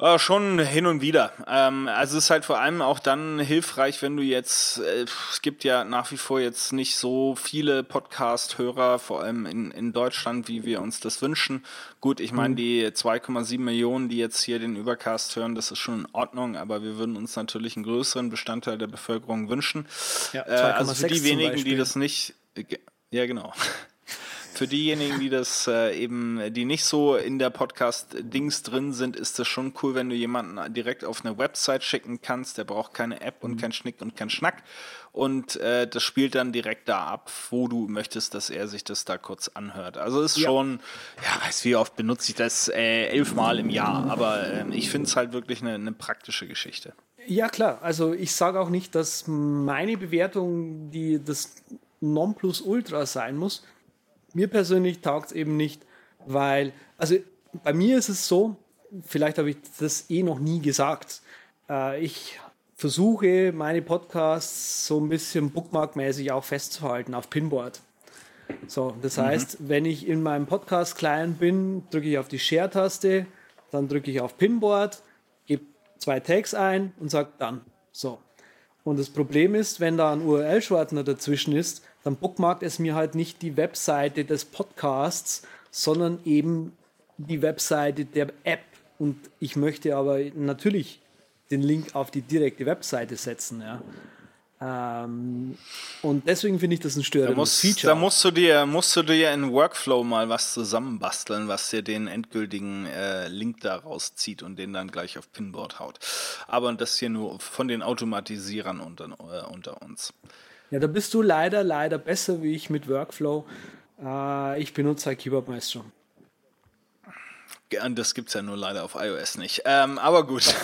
Äh, schon hin und wieder. Ähm, also es ist halt vor allem auch dann hilfreich, wenn du jetzt, äh, es gibt ja nach wie vor jetzt nicht so viele Podcast-Hörer, vor allem in, in Deutschland, wie wir uns das wünschen. Gut, ich meine, mhm. die 2,7 Millionen, die jetzt hier den Übercast hören, das ist schon in Ordnung, aber wir würden uns natürlich einen größeren Bestandteil der Bevölkerung wünschen. Ja, äh, also für die wenigen, die das nicht, äh, ja genau für diejenigen, die das äh, eben, die nicht so in der Podcast-Dings drin sind, ist das schon cool, wenn du jemanden direkt auf eine Website schicken kannst. Der braucht keine App und mhm. kein Schnick und kein Schnack. Und äh, das spielt dann direkt da ab, wo du möchtest, dass er sich das da kurz anhört. Also ist ja. schon, ja, weiß wie oft benutze ich das äh, elfmal im Jahr, aber äh, ich finde es halt wirklich eine, eine praktische Geschichte. Ja, klar. Also ich sage auch nicht, dass meine Bewertung die das Nonplusultra sein muss mir persönlich taugt es eben nicht, weil, also bei mir ist es so, vielleicht habe ich das eh noch nie gesagt, äh, ich versuche meine Podcasts so ein bisschen bookmarkmäßig auch festzuhalten auf Pinboard. So, das mhm. heißt, wenn ich in meinem Podcast-Client bin, drücke ich auf die Share-Taste, dann drücke ich auf Pinboard, gebe zwei Tags ein und sage dann. So. Und das Problem ist, wenn da ein URL-Shortener dazwischen ist, dann bookmarkt es mir halt nicht die Webseite des Podcasts, sondern eben die Webseite der App. Und ich möchte aber natürlich den Link auf die direkte Webseite setzen. Ja. Ähm, und deswegen finde ich das ein störendes da musst, Feature. Da musst du dir, musst du dir in Workflow mal was zusammenbasteln, was dir den endgültigen äh, Link da rauszieht und den dann gleich auf Pinboard haut. Aber das hier nur von den Automatisierern unter, äh, unter uns. Ja, da bist du leider, leider besser wie ich mit Workflow. Äh, ich benutze Keyboard Maestro. Das gibt es ja nur leider auf iOS nicht. Ähm, aber gut.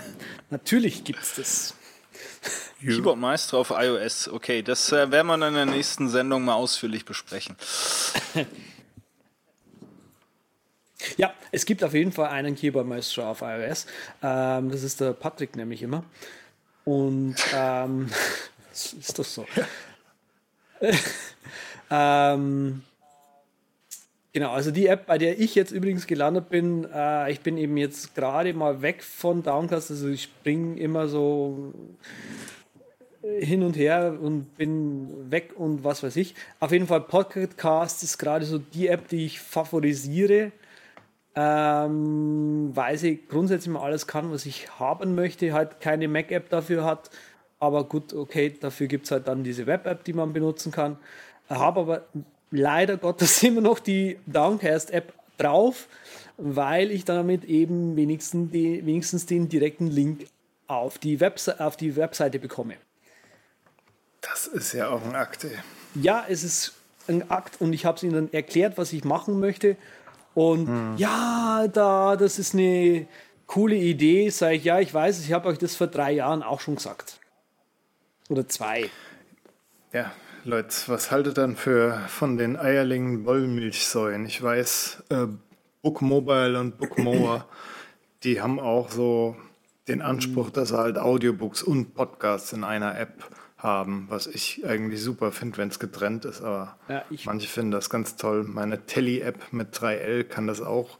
<laughs> Natürlich gibt es das. <laughs> Keyboard Maestro auf iOS. Okay, das äh, werden wir in der nächsten Sendung mal ausführlich besprechen. <laughs> Ja, es gibt auf jeden Fall einen Keyboard Maestro auf iOS. Ähm, das ist der Patrick nämlich immer. Und ähm, ist das so? <laughs> ähm, genau, also die App, bei der ich jetzt übrigens gelandet bin, äh, ich bin eben jetzt gerade mal weg von Downcast, also ich springe immer so hin und her und bin weg und was weiß ich. Auf jeden Fall Pocket Cast ist gerade so die App, die ich favorisiere, ähm, weil sie grundsätzlich mal alles kann, was ich haben möchte, halt keine Mac-App dafür hat. Aber gut, okay, dafür gibt es halt dann diese Web-App, die man benutzen kann. Habe aber leider Gottes <laughs> immer noch die Downcast-App drauf, weil ich damit eben wenigstens, die, wenigstens den direkten Link auf die, Webse auf die Webseite bekomme. Das ist ja auch ein Akt. Ey. Ja, es ist ein Akt und ich habe es ihnen erklärt, was ich machen möchte. Und hm. ja, da, das ist eine coole Idee. Sage ich, ja, ich weiß, ich habe euch das vor drei Jahren auch schon gesagt. Oder zwei. Ja, Leute, was haltet dann für von den eierlingen Wollmilchsäuen? Ich weiß, äh, Bookmobile und Bookmower, <clears throat> die haben auch so den Anspruch, dass sie halt Audiobooks und Podcasts in einer App haben, was ich eigentlich super finde, wenn es getrennt ist. Aber ja, manche finden das ganz toll. Meine Telly-App mit 3L kann das auch.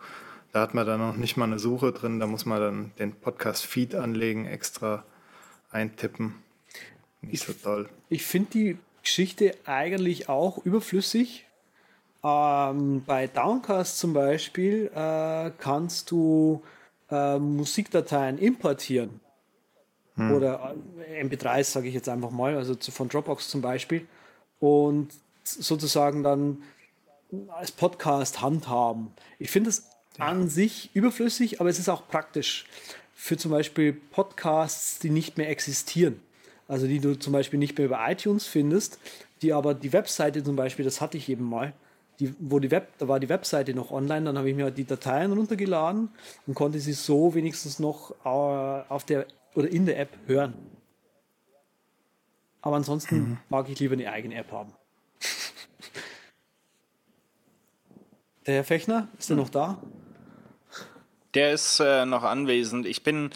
Da hat man dann noch nicht mal eine Suche drin. Da muss man dann den Podcast-Feed anlegen, extra eintippen. Nicht ich, so toll. Ich finde die Geschichte eigentlich auch überflüssig. Ähm, bei Downcast zum Beispiel äh, kannst du äh, Musikdateien importieren. Hm. Oder äh, MP3s, sage ich jetzt einfach mal, also von Dropbox zum Beispiel. Und sozusagen dann als Podcast handhaben. Ich finde es ja. an sich überflüssig, aber es ist auch praktisch für zum Beispiel Podcasts, die nicht mehr existieren. Also die du zum Beispiel nicht mehr über iTunes findest, die aber die Webseite zum Beispiel, das hatte ich eben mal, die, wo die Web, da war die Webseite noch online, dann habe ich mir die Dateien runtergeladen und konnte sie so wenigstens noch äh, auf der oder in der App hören. Aber ansonsten mhm. mag ich lieber eine eigene App haben. <laughs> der Herr Fechner, ist er mhm. noch da? Der ist äh, noch anwesend. Ich bin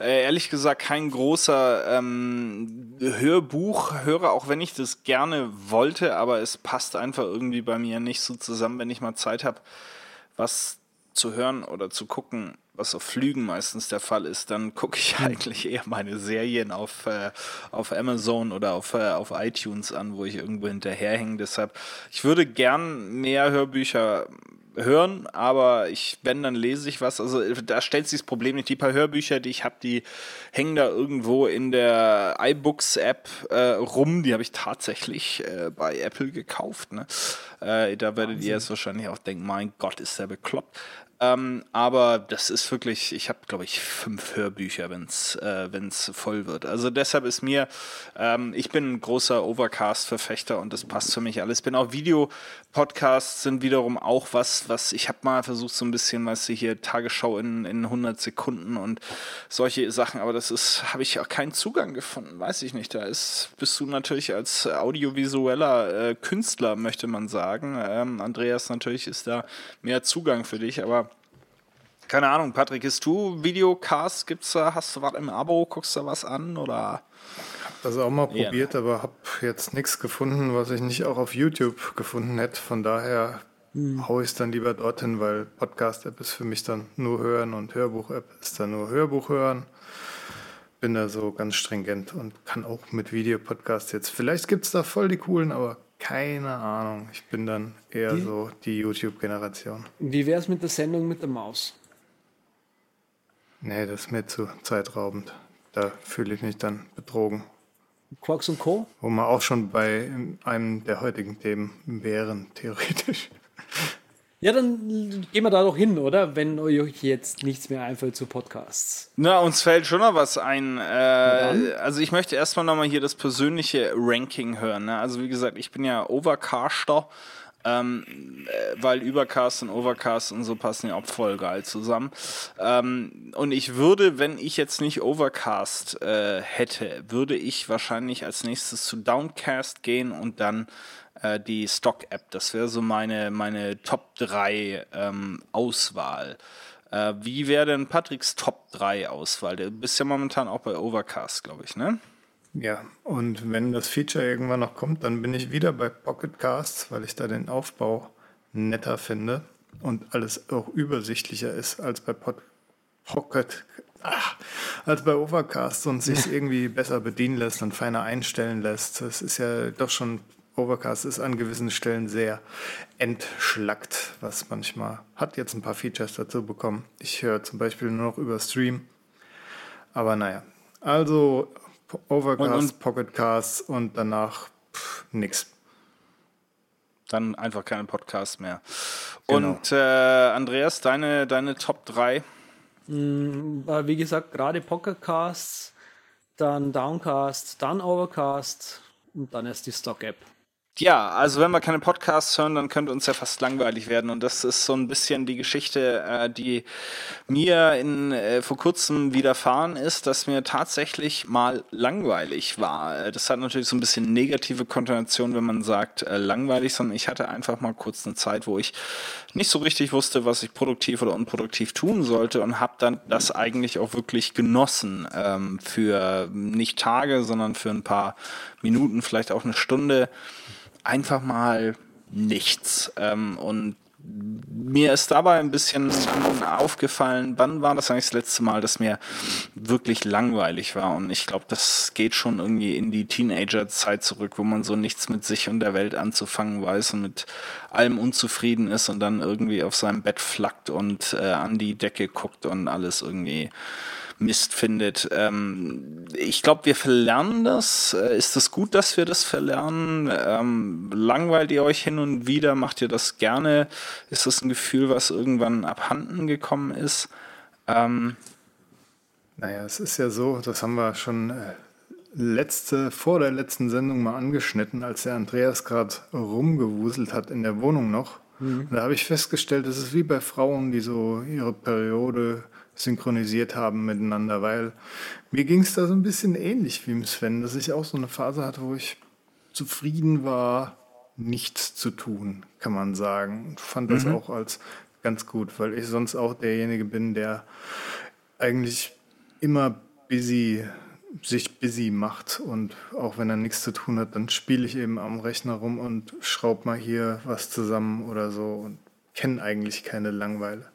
äh, ehrlich gesagt kein großer ähm, Hörbuchhörer, auch wenn ich das gerne wollte, aber es passt einfach irgendwie bei mir nicht so zusammen, wenn ich mal Zeit habe, was zu hören oder zu gucken, was auf Flügen meistens der Fall ist, dann gucke ich hm. eigentlich eher meine Serien auf, äh, auf Amazon oder auf, äh, auf iTunes an, wo ich irgendwo hinterherhänge. Deshalb, ich würde gern mehr Hörbücher hören, aber ich, wenn, dann lese ich was. Also da stellt sich das Problem nicht. Die paar Hörbücher, die ich habe, die hängen da irgendwo in der iBooks-App äh, rum. Die habe ich tatsächlich äh, bei Apple gekauft. Ne? Äh, da werdet ihr jetzt wahrscheinlich auch denken, mein Gott, ist der bekloppt. Ähm, aber das ist wirklich, ich habe, glaube ich, fünf Hörbücher, wenn es äh, voll wird. Also deshalb ist mir, ähm, ich bin ein großer Overcast-Verfechter und das passt für mich alles. Bin auch Videopodcasts sind wiederum auch was, was ich habe mal versucht, so ein bisschen, weißt du, hier Tagesschau in, in 100 Sekunden und solche Sachen, aber das ist, habe ich auch keinen Zugang gefunden, weiß ich nicht. Da ist, bist du natürlich als audiovisueller äh, Künstler, möchte man sagen. Ähm, Andreas natürlich ist da mehr Zugang für dich, aber keine Ahnung, Patrick, ist du Videocast? Gibt's da, hast du was im Abo? Guckst du was an oder? Hab das auch mal probiert, ja. aber habe jetzt nichts gefunden, was ich nicht auch auf YouTube gefunden hätte. Von daher hm. haue ich es dann lieber dorthin, weil Podcast-App ist für mich dann nur hören und Hörbuch-App ist dann nur Hörbuch hören. Bin da so ganz stringent und kann auch mit Videopodcast jetzt. Vielleicht gibt es da voll die coolen, aber keine Ahnung. Ich bin dann eher die? so die YouTube-Generation. Wie wäre es mit der Sendung mit der Maus? Nee, das ist mir zu zeitraubend. Da fühle ich mich dann betrogen. Quarks und Co. Wo wir auch schon bei einem der heutigen Themen wären, theoretisch. Ja, dann gehen wir da doch hin, oder? Wenn euch jetzt nichts mehr einfällt zu Podcasts. Na, uns fällt schon noch was ein. Äh, also ich möchte erstmal nochmal hier das persönliche Ranking hören. Ne? Also wie gesagt, ich bin ja Overcaster. Ähm, äh, weil Übercast und Overcast und so passen ja auch voll geil zusammen. Ähm, und ich würde, wenn ich jetzt nicht Overcast äh, hätte, würde ich wahrscheinlich als nächstes zu Downcast gehen und dann äh, die Stock-App. Das wäre so meine, meine Top 3 ähm, Auswahl. Äh, wie wäre denn Patricks Top 3 Auswahl? Du bist ja momentan auch bei Overcast, glaube ich, ne? Ja, und wenn das Feature irgendwann noch kommt, dann bin ich wieder bei Pocket Casts, weil ich da den Aufbau netter finde und alles auch übersichtlicher ist als bei Pod Pocket ach, als bei Overcast und sich <laughs> irgendwie besser bedienen lässt und feiner einstellen lässt. Das ist ja doch schon, Overcast ist an gewissen Stellen sehr entschlackt, was manchmal hat jetzt ein paar Features dazu bekommen. Ich höre zum Beispiel nur noch über Stream. Aber naja, also Overcast, und, und Pocketcast und danach pff, nix. Dann einfach keinen Podcast mehr. Genau. Und äh, Andreas, deine, deine Top 3? Mm, wie gesagt, gerade Pocketcasts, dann Downcast, dann Overcast und dann erst die Stock-App. Ja, also wenn wir keine Podcasts hören, dann könnte uns ja fast langweilig werden. Und das ist so ein bisschen die Geschichte, äh, die mir in, äh, vor kurzem widerfahren ist, dass mir tatsächlich mal langweilig war. Äh, das hat natürlich so ein bisschen negative Konnotation, wenn man sagt äh, langweilig, sondern ich hatte einfach mal kurz eine Zeit, wo ich nicht so richtig wusste, was ich produktiv oder unproduktiv tun sollte und habe dann das eigentlich auch wirklich genossen ähm, für nicht Tage, sondern für ein paar Minuten, vielleicht auch eine Stunde einfach mal nichts. Ähm, und mir ist dabei ein bisschen aufgefallen, wann war das eigentlich das letzte Mal, dass mir wirklich langweilig war. Und ich glaube, das geht schon irgendwie in die Teenager-Zeit zurück, wo man so nichts mit sich und der Welt anzufangen weiß und mit allem unzufrieden ist und dann irgendwie auf seinem Bett flackt und äh, an die Decke guckt und alles irgendwie Mist findet. Ähm, ich glaube, wir verlernen das. Äh, ist es das gut, dass wir das verlernen? Ähm, langweilt ihr euch hin und wieder? Macht ihr das gerne? Ist das ein Gefühl, was irgendwann abhanden gekommen ist? Ähm, naja, es ist ja so, das haben wir schon äh, letzte, vor der letzten Sendung mal angeschnitten, als der Andreas gerade rumgewuselt hat in der Wohnung noch. Mhm. Da habe ich festgestellt, es ist wie bei Frauen, die so ihre Periode synchronisiert haben miteinander, weil mir ging es da so ein bisschen ähnlich wie im Sven, dass ich auch so eine Phase hatte, wo ich zufrieden war, nichts zu tun, kann man sagen. Und fand das mhm. auch als ganz gut, weil ich sonst auch derjenige bin, der eigentlich immer busy sich busy macht und auch wenn er nichts zu tun hat, dann spiele ich eben am Rechner rum und schraube mal hier was zusammen oder so und kenne eigentlich keine Langeweile.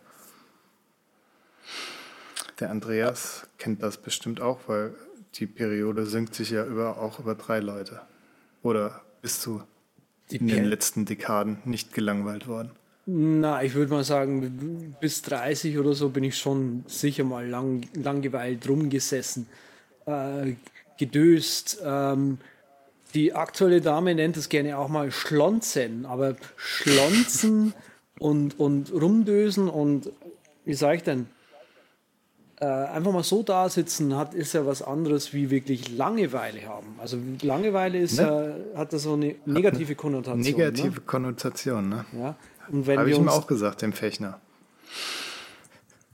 Der Andreas kennt das bestimmt auch, weil die Periode sinkt sich ja über, auch über drei Leute. Oder bist du die in den letzten Dekaden nicht gelangweilt worden? Na, ich würde mal sagen, bis 30 oder so bin ich schon sicher mal lang, langgeweilt rumgesessen, äh, gedöst. Ähm, die aktuelle Dame nennt es gerne auch mal Schlonzen, aber Schlonzen und, und rumdösen und wie sage ich denn, äh, einfach mal so da sitzen hat, ist ja was anderes wie wirklich Langeweile haben. Also Langeweile ist ne? ja, hat da so eine negative Konnotation. Negative ne? Konnotation, ne? Ja. Habe ich ihm auch gesagt, dem Fechner.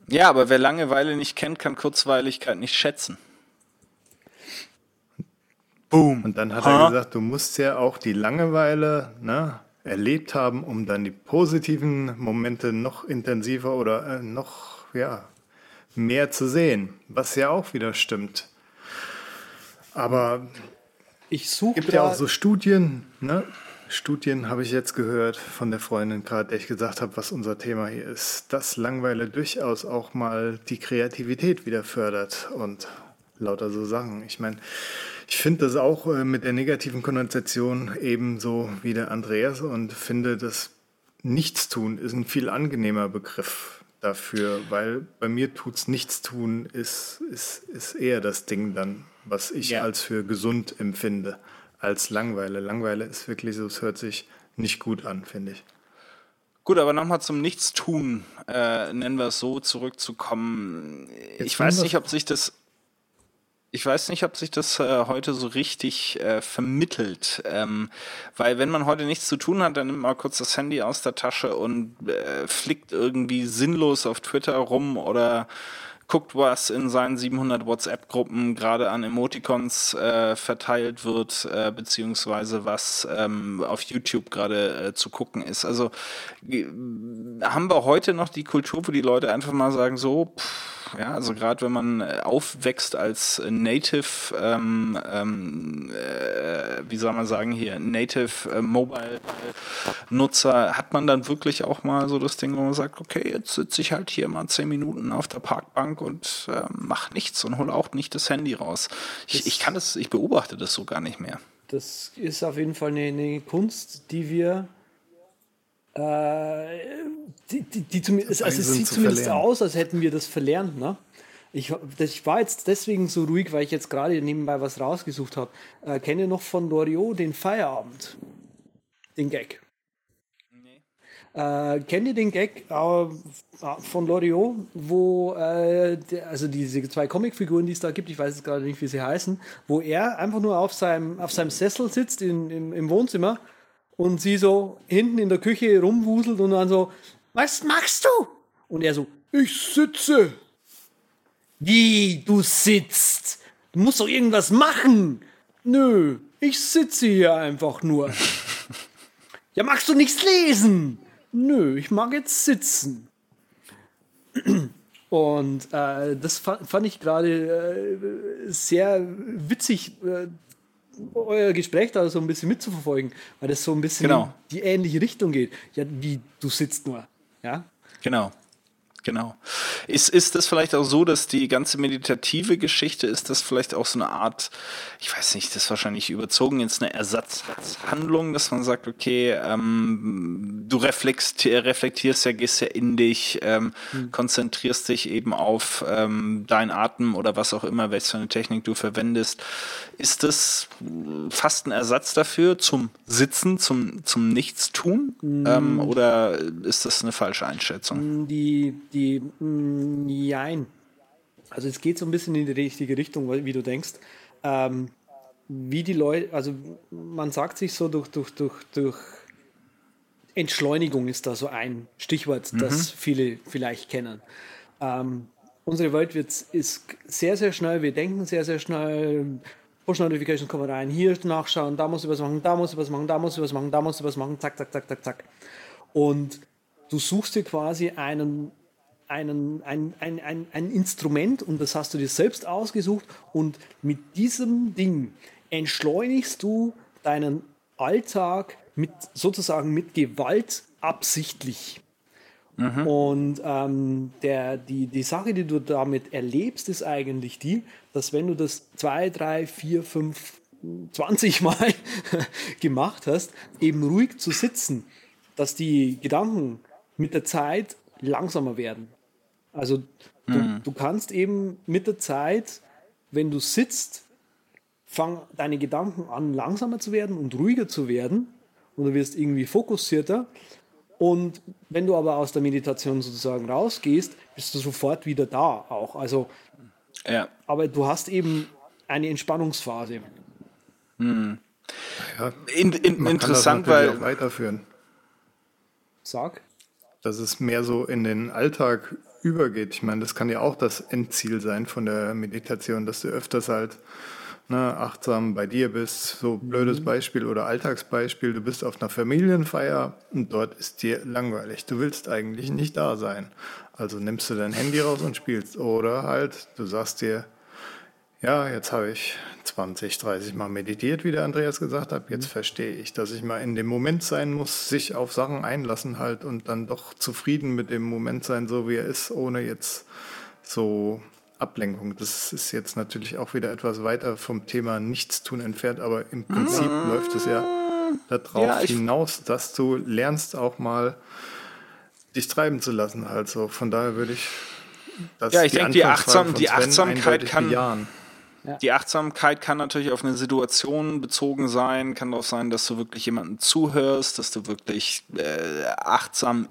Ja, aber wer Langeweile nicht kennt, kann Kurzweiligkeit nicht schätzen. Boom. Und dann hat ha? er gesagt, du musst ja auch die Langeweile ne, erlebt haben, um dann die positiven Momente noch intensiver oder äh, noch ja, mehr zu sehen, was ja auch wieder stimmt. Aber ich suche gibt ja auch so Studien, ne? Studien habe ich jetzt gehört von der Freundin gerade, der ich gesagt habe, was unser Thema hier ist, dass Langweile durchaus auch mal die Kreativität wieder fördert und lauter so Sachen. Ich meine, ich finde das auch äh, mit der negativen Konnotation ebenso wie der Andreas und finde, dass Nichtstun ist ein viel angenehmer Begriff dafür, weil bei mir tut's nichts tun, ist, ist, ist eher das Ding dann, was ich ja. als für gesund empfinde, als Langweile. Langweile ist wirklich so, es hört sich nicht gut an, finde ich. Gut, aber nochmal zum Nichtstun, äh, nennen wir es so, zurückzukommen. Jetzt ich weiß nicht, ob sich das ich weiß nicht, ob sich das äh, heute so richtig äh, vermittelt. Ähm, weil wenn man heute nichts zu tun hat, dann nimmt man kurz das Handy aus der Tasche und äh, flickt irgendwie sinnlos auf Twitter rum oder guckt, was in seinen 700 WhatsApp-Gruppen gerade an Emoticons äh, verteilt wird, äh, beziehungsweise was ähm, auf YouTube gerade äh, zu gucken ist. Also haben wir heute noch die Kultur, wo die Leute einfach mal sagen, so, pff, ja, also gerade wenn man äh, aufwächst als Native, ähm, ähm, äh, wie soll man sagen hier, Native äh, Mobile Nutzer, hat man dann wirklich auch mal so das Ding, wo man sagt, okay, jetzt sitze ich halt hier mal zehn Minuten auf der Parkbank und äh, mach nichts und hole auch nicht das Handy raus. Ich, ich kann das, ich beobachte das so gar nicht mehr. Das ist auf jeden Fall eine, eine Kunst, die wir äh, die, die, die zumindest, also es sieht zumindest verlernen. aus, als hätten wir das verlernt. Ne? Ich, ich, war jetzt deswegen so ruhig, weil ich jetzt gerade nebenbei was rausgesucht habe. Äh, kenne noch von Loriot den Feierabend, den Gag. Nee. Äh, kennt ihr den Gag äh, von Loriot, wo äh, der, also diese zwei Comicfiguren, die es da gibt, ich weiß jetzt gerade nicht, wie sie heißen, wo er einfach nur auf seinem, auf seinem Sessel sitzt in, im, im Wohnzimmer und sie so hinten in der Küche rumwuselt und dann so, was machst du? Und er so, ich sitze. Wie, du sitzt? Du musst doch irgendwas machen. Nö, ich sitze hier einfach nur. <laughs> ja, magst du nichts lesen? Nö, ich mag jetzt sitzen. <clears throat> Und äh, das fand, fand ich gerade äh, sehr witzig, äh, euer Gespräch da so ein bisschen mitzuverfolgen, weil das so ein bisschen genau. in die ähnliche Richtung geht. Ja, wie du sitzt nur. Ja. Genau. Genau. Ist, ist das vielleicht auch so, dass die ganze meditative Geschichte, ist das vielleicht auch so eine Art, ich weiß nicht, das ist wahrscheinlich überzogen, jetzt eine Ersatzhandlung, dass man sagt, okay, ähm, du reflektierst ja, gehst ja in dich, ähm, mhm. konzentrierst dich eben auf ähm, deinen Atem oder was auch immer, welche eine Technik du verwendest. Ist das fast ein Ersatz dafür zum Sitzen, zum, zum Nichtstun? Mhm. oder ist das eine falsche Einschätzung? Die die, nein. Mm, also es geht so ein bisschen in die richtige Richtung, wie du denkst. Ähm, wie die Leute, also man sagt sich so durch, durch, durch, durch Entschleunigung ist da so ein Stichwort, mhm. das viele vielleicht kennen. Ähm, unsere Welt wird, ist sehr, sehr schnell, wir denken sehr, sehr schnell, Push-Notifications kommen rein, hier nachschauen, da muss ich was machen, da muss ich was machen, da muss ich was machen, da muss ich was machen, zack, zack, zack, zack, zack. Und du suchst dir quasi einen einen, ein, ein, ein, ein Instrument und das hast du dir selbst ausgesucht und mit diesem Ding entschleunigst du deinen Alltag mit sozusagen mit Gewalt absichtlich. Mhm. Und ähm, der, die, die Sache, die du damit erlebst, ist eigentlich die, dass wenn du das zwei, drei, vier, fünf, 20 Mal <laughs> gemacht hast, eben ruhig zu sitzen, dass die Gedanken mit der Zeit langsamer werden. Also du, mhm. du kannst eben mit der Zeit, wenn du sitzt, fang deine Gedanken an, langsamer zu werden und ruhiger zu werden und du wirst irgendwie fokussierter. Und wenn du aber aus der Meditation sozusagen rausgehst, bist du sofort wieder da auch. Also, ja. aber du hast eben eine Entspannungsphase. Hm. Ja, in, in, interessant, weil auch weiterführen. Sag. Dass es mehr so in den Alltag übergeht. Ich meine, das kann ja auch das Endziel sein von der Meditation, dass du öfters halt ne, achtsam bei dir bist. So blödes mhm. Beispiel oder Alltagsbeispiel, du bist auf einer Familienfeier und dort ist dir langweilig. Du willst eigentlich nicht da sein. Also nimmst du dein Handy raus und spielst. Oder halt, du sagst dir, ja, jetzt habe ich 20, 30 Mal meditiert, wie der Andreas gesagt hat. Jetzt mhm. verstehe ich, dass ich mal in dem Moment sein muss, sich auf Sachen einlassen halt und dann doch zufrieden mit dem Moment sein, so wie er ist, ohne jetzt so Ablenkung. Das ist jetzt natürlich auch wieder etwas weiter vom Thema Nichtstun entfernt, aber im Prinzip mhm. läuft es ja darauf ja, hinaus, dass du lernst auch mal dich treiben zu lassen. Also von daher würde ich das ja, ich denke, die, Achtsam, die Achtsamkeit kann, bejahen. Ja. Die Achtsamkeit kann natürlich auf eine Situation bezogen sein, kann auch sein, dass du wirklich jemandem zuhörst, dass du wirklich äh, achtsam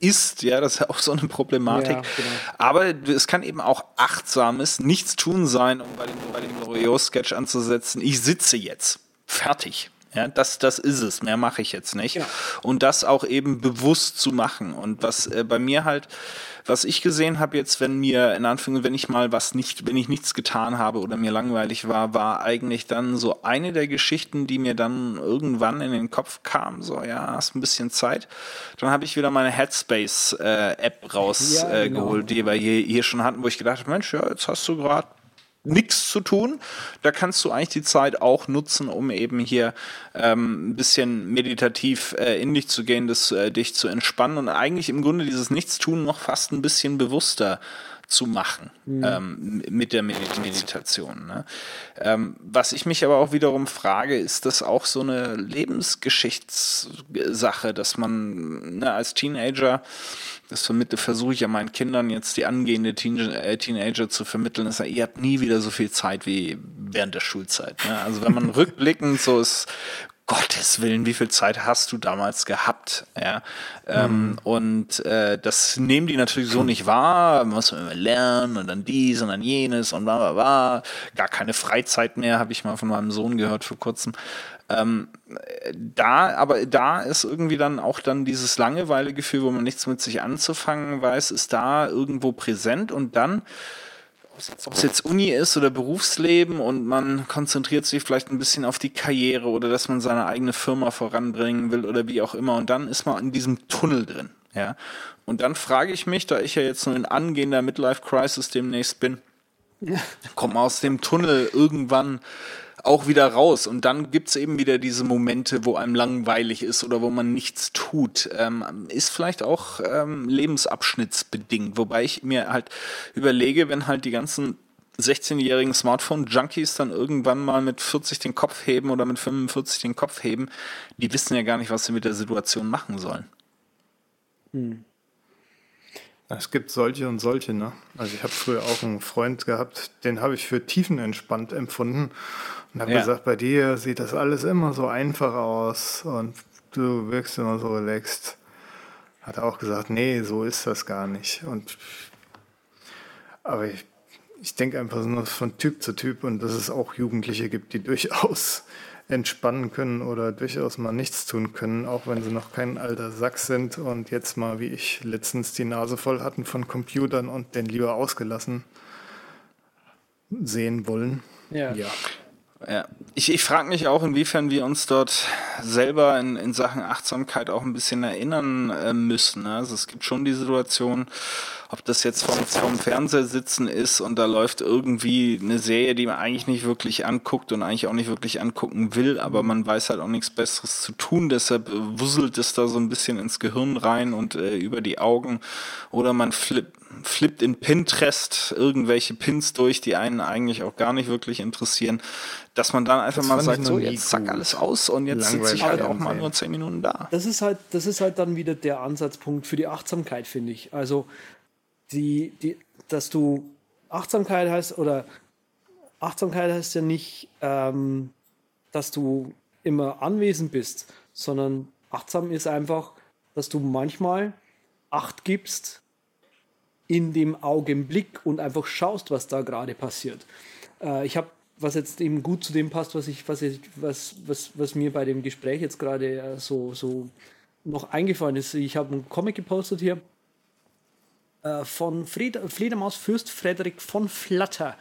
ist, ja, das ist ja auch so eine Problematik. Ja, genau. Aber es kann eben auch achtsames Nichtstun sein, um bei dem, bei dem Loriot-Sketch anzusetzen, ich sitze jetzt. Fertig. Ja, das, das ist es. Mehr mache ich jetzt nicht. Genau. Und das auch eben bewusst zu machen. Und was äh, bei mir halt, was ich gesehen habe jetzt, wenn mir, in Anführungszeichen, wenn ich mal was nicht, wenn ich nichts getan habe oder mir langweilig war, war eigentlich dann so eine der Geschichten, die mir dann irgendwann in den Kopf kam. So, ja, hast ein bisschen Zeit. Dann habe ich wieder meine Headspace-App äh, rausgeholt, ja, genau. äh, die wir hier, hier schon hatten, wo ich gedacht habe, Mensch, ja, jetzt hast du gerade nichts zu tun. Da kannst du eigentlich die Zeit auch nutzen, um eben hier ähm, ein bisschen meditativ äh, in dich zu gehen, das, äh, dich zu entspannen und eigentlich im Grunde dieses Nichtstun noch fast ein bisschen bewusster zu machen mhm. ähm, mit der Meditation. Ne? Ähm, was ich mich aber auch wiederum frage, ist das auch so eine Lebensgeschichtssache, dass man ne, als Teenager das versuche ich ja meinen Kindern jetzt, die angehende Teen äh, Teenager zu vermitteln, ist ja, ihr habt nie wieder so viel Zeit wie während der Schulzeit. Ne? Also wenn man <laughs> rückblickend so ist, Gottes Willen, wie viel Zeit hast du damals gehabt? Ja, ähm, mhm. und äh, das nehmen die natürlich so nicht wahr. Man muss immer lernen und dann dies und dann jenes und bla bla bla. Gar keine Freizeit mehr, habe ich mal von meinem Sohn gehört vor kurzem. Ähm, da, aber da ist irgendwie dann auch dann dieses Langeweilegefühl, wo man nichts mit sich anzufangen weiß, ist da irgendwo präsent und dann ob es jetzt Uni ist oder Berufsleben und man konzentriert sich vielleicht ein bisschen auf die Karriere oder dass man seine eigene Firma voranbringen will oder wie auch immer und dann ist man in diesem Tunnel drin, ja. Und dann frage ich mich, da ich ja jetzt nur in angehender Midlife Crisis demnächst bin, ja. kommt man aus dem Tunnel irgendwann auch wieder raus. Und dann gibt's eben wieder diese Momente, wo einem langweilig ist oder wo man nichts tut. Ähm, ist vielleicht auch ähm, lebensabschnittsbedingt. Wobei ich mir halt überlege, wenn halt die ganzen 16-jährigen Smartphone-Junkies dann irgendwann mal mit 40 den Kopf heben oder mit 45 den Kopf heben, die wissen ja gar nicht, was sie mit der Situation machen sollen. Hm. Es gibt solche und solche, ne? Also ich habe früher auch einen Freund gehabt, den habe ich für tiefenentspannt empfunden und habe ja. gesagt, bei dir sieht das alles immer so einfach aus und du wirkst immer so relaxed. Hat er auch gesagt, nee, so ist das gar nicht. Und aber ich, ich denke einfach nur von Typ zu Typ und dass es auch Jugendliche gibt, die <laughs> durchaus entspannen können oder durchaus mal nichts tun können, auch wenn sie noch kein alter Sack sind und jetzt mal, wie ich letztens die Nase voll hatten von Computern und den lieber ausgelassen sehen wollen. Ja. ja. Ja, ich, ich frage mich auch, inwiefern wir uns dort selber in, in Sachen Achtsamkeit auch ein bisschen erinnern äh, müssen. Ne? Also es gibt schon die Situation, ob das jetzt vom, vom Fernseher sitzen ist und da läuft irgendwie eine Serie, die man eigentlich nicht wirklich anguckt und eigentlich auch nicht wirklich angucken will, aber man weiß halt auch nichts Besseres zu tun, deshalb wusselt es da so ein bisschen ins Gehirn rein und äh, über die Augen. Oder man flippt flippt in Pinterest irgendwelche Pins durch, die einen eigentlich auch gar nicht wirklich interessieren, dass man dann einfach das mal sagt, so jetzt zack alles aus und jetzt sitze ich halt auch mal nur zehn Minuten da. Das ist halt, das ist halt dann wieder der Ansatzpunkt für die Achtsamkeit, finde ich. Also die, die, dass du Achtsamkeit heißt oder Achtsamkeit heißt ja nicht, ähm, dass du immer anwesend bist, sondern achtsam ist einfach, dass du manchmal Acht gibst in dem Augenblick und einfach schaust, was da gerade passiert. Äh, ich habe, was jetzt eben gut zu dem passt, was ich, was ich, was, was, was mir bei dem Gespräch jetzt gerade äh, so, so noch eingefallen ist. Ich habe einen Comic gepostet hier äh, von Fried, Fledermaus Fürst Frederik von Flatter.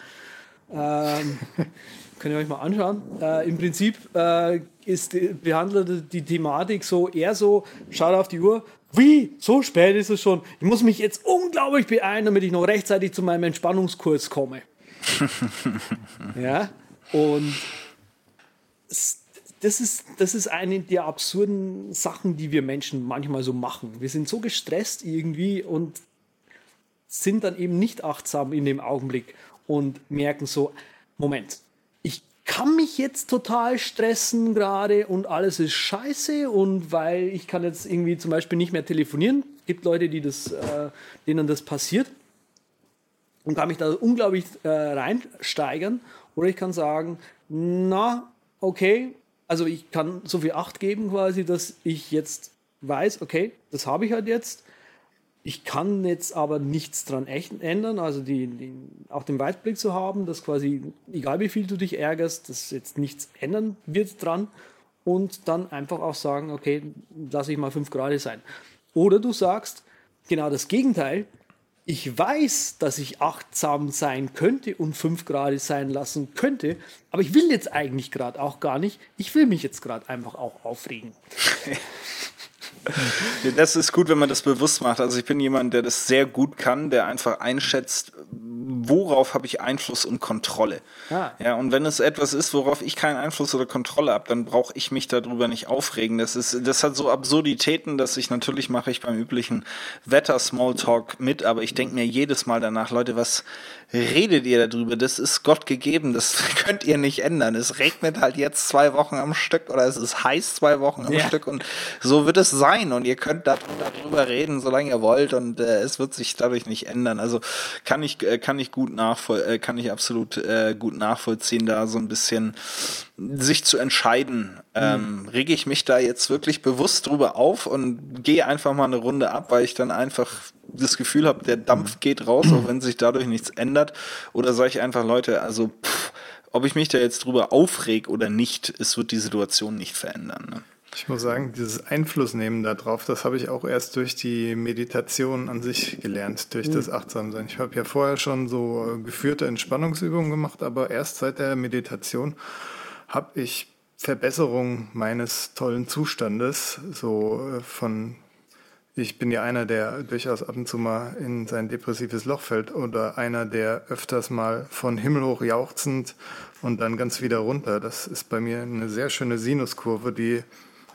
Ähm, <laughs> könnt ihr euch mal anschauen. Äh, Im Prinzip äh, ist, behandelt die Thematik so eher so, schaut auf die Uhr, wie? So spät ist es schon. Ich muss mich jetzt unglaublich beeilen, damit ich noch rechtzeitig zu meinem Entspannungskurs komme. <laughs> ja, und das ist, das ist eine der absurden Sachen, die wir Menschen manchmal so machen. Wir sind so gestresst irgendwie und sind dann eben nicht achtsam in dem Augenblick und merken so, Moment, kann mich jetzt total stressen gerade und alles ist scheiße und weil ich kann jetzt irgendwie zum Beispiel nicht mehr telefonieren. Gibt Leute, die das, äh, denen das passiert und kann mich da unglaublich äh, reinsteigern. Oder ich kann sagen, na, okay, also ich kann so viel Acht geben quasi, dass ich jetzt weiß, okay, das habe ich halt jetzt ich kann jetzt aber nichts dran ändern, also die, die, auch den Weitblick zu haben, dass quasi, egal wie viel du dich ärgerst, dass jetzt nichts ändern wird dran. und dann einfach auch sagen, okay, lass ich mal 5 Grad sein. Oder du sagst genau das Gegenteil, ich weiß, dass ich achtsam sein könnte und 5 Grad sein lassen könnte, aber ich will jetzt eigentlich gerade auch gar nicht. Ich will mich jetzt gerade einfach auch aufregen. <laughs> Das ist gut, wenn man das bewusst macht. Also ich bin jemand, der das sehr gut kann, der einfach einschätzt, worauf habe ich Einfluss und Kontrolle. Ah. Ja, und wenn es etwas ist, worauf ich keinen Einfluss oder Kontrolle habe, dann brauche ich mich darüber nicht aufregen. Das ist, das hat so Absurditäten, dass ich natürlich mache ich beim üblichen Wetter-Smalltalk mit, aber ich denke mir jedes Mal danach, Leute, was redet ihr darüber? Das ist Gott gegeben, das <laughs> könnt ihr nicht ändern. Es regnet halt jetzt zwei Wochen am Stück oder es ist heiß zwei Wochen am ja. Stück und so wird es sein und ihr könnt darüber reden, solange ihr wollt und äh, es wird sich dadurch nicht ändern. Also kann ich, äh, kann ich gut nachvoll, äh, kann ich absolut äh, gut nachvollziehen, da so ein bisschen sich zu entscheiden, ähm, rege ich mich da jetzt wirklich bewusst drüber auf und gehe einfach mal eine Runde ab, weil ich dann einfach das Gefühl habe, der Dampf geht raus, auch wenn sich dadurch nichts ändert. Oder sage ich einfach, Leute, also pff, ob ich mich da jetzt drüber aufreg oder nicht, es wird die Situation nicht verändern. Ne? Ich muss sagen, dieses Einflussnehmen darauf, das habe ich auch erst durch die Meditation an sich gelernt, durch mhm. das Achtsamsein. Ich habe ja vorher schon so geführte Entspannungsübungen gemacht, aber erst seit der Meditation habe ich Verbesserung meines tollen Zustandes, so äh, von, ich bin ja einer, der durchaus ab und zu mal in sein depressives Loch fällt oder einer, der öfters mal von Himmel hoch jauchzend und dann ganz wieder runter. Das ist bei mir eine sehr schöne Sinuskurve, die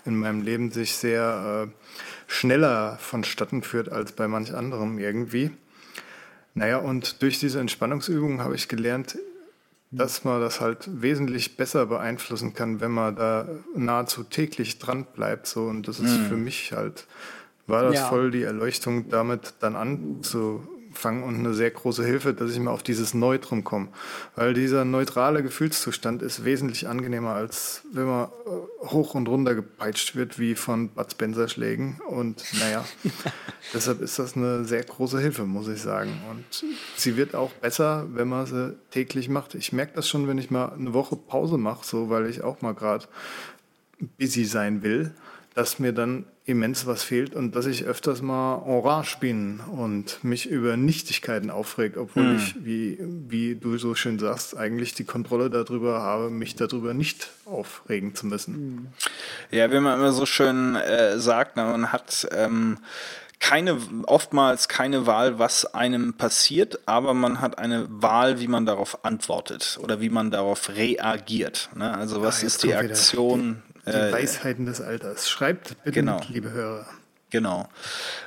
in meinem Leben sich sehr äh, schneller vonstatten führt als bei manch anderem irgendwie. Naja, und durch diese Entspannungsübungen habe ich gelernt, dass man das halt wesentlich besser beeinflussen kann, wenn man da nahezu täglich dran bleibt. So. Und das ist mhm. für mich halt, war das ja. voll die Erleuchtung, damit dann anzu, fangen und eine sehr große Hilfe, dass ich mal auf dieses Neutrum komme. Weil dieser neutrale Gefühlszustand ist wesentlich angenehmer, als wenn man äh, hoch und runter gepeitscht wird, wie von Bud Spencer Schlägen. Und naja, <laughs> deshalb ist das eine sehr große Hilfe, muss ich sagen. Und sie wird auch besser, wenn man sie täglich macht. Ich merke das schon, wenn ich mal eine Woche Pause mache, so weil ich auch mal gerade busy sein will dass mir dann immens was fehlt und dass ich öfters mal orange bin und mich über Nichtigkeiten aufreg, obwohl hm. ich, wie, wie du so schön sagst, eigentlich die Kontrolle darüber habe, mich darüber nicht aufregen zu müssen. Ja, wie man immer so schön äh, sagt, man hat ähm, keine, oftmals keine Wahl, was einem passiert, aber man hat eine Wahl, wie man darauf antwortet oder wie man darauf reagiert. Ne? Also was ah, ist die Aktion? Die äh, Weisheiten des Alters. Schreibt bitte, genau. mit, liebe Hörer. Genau.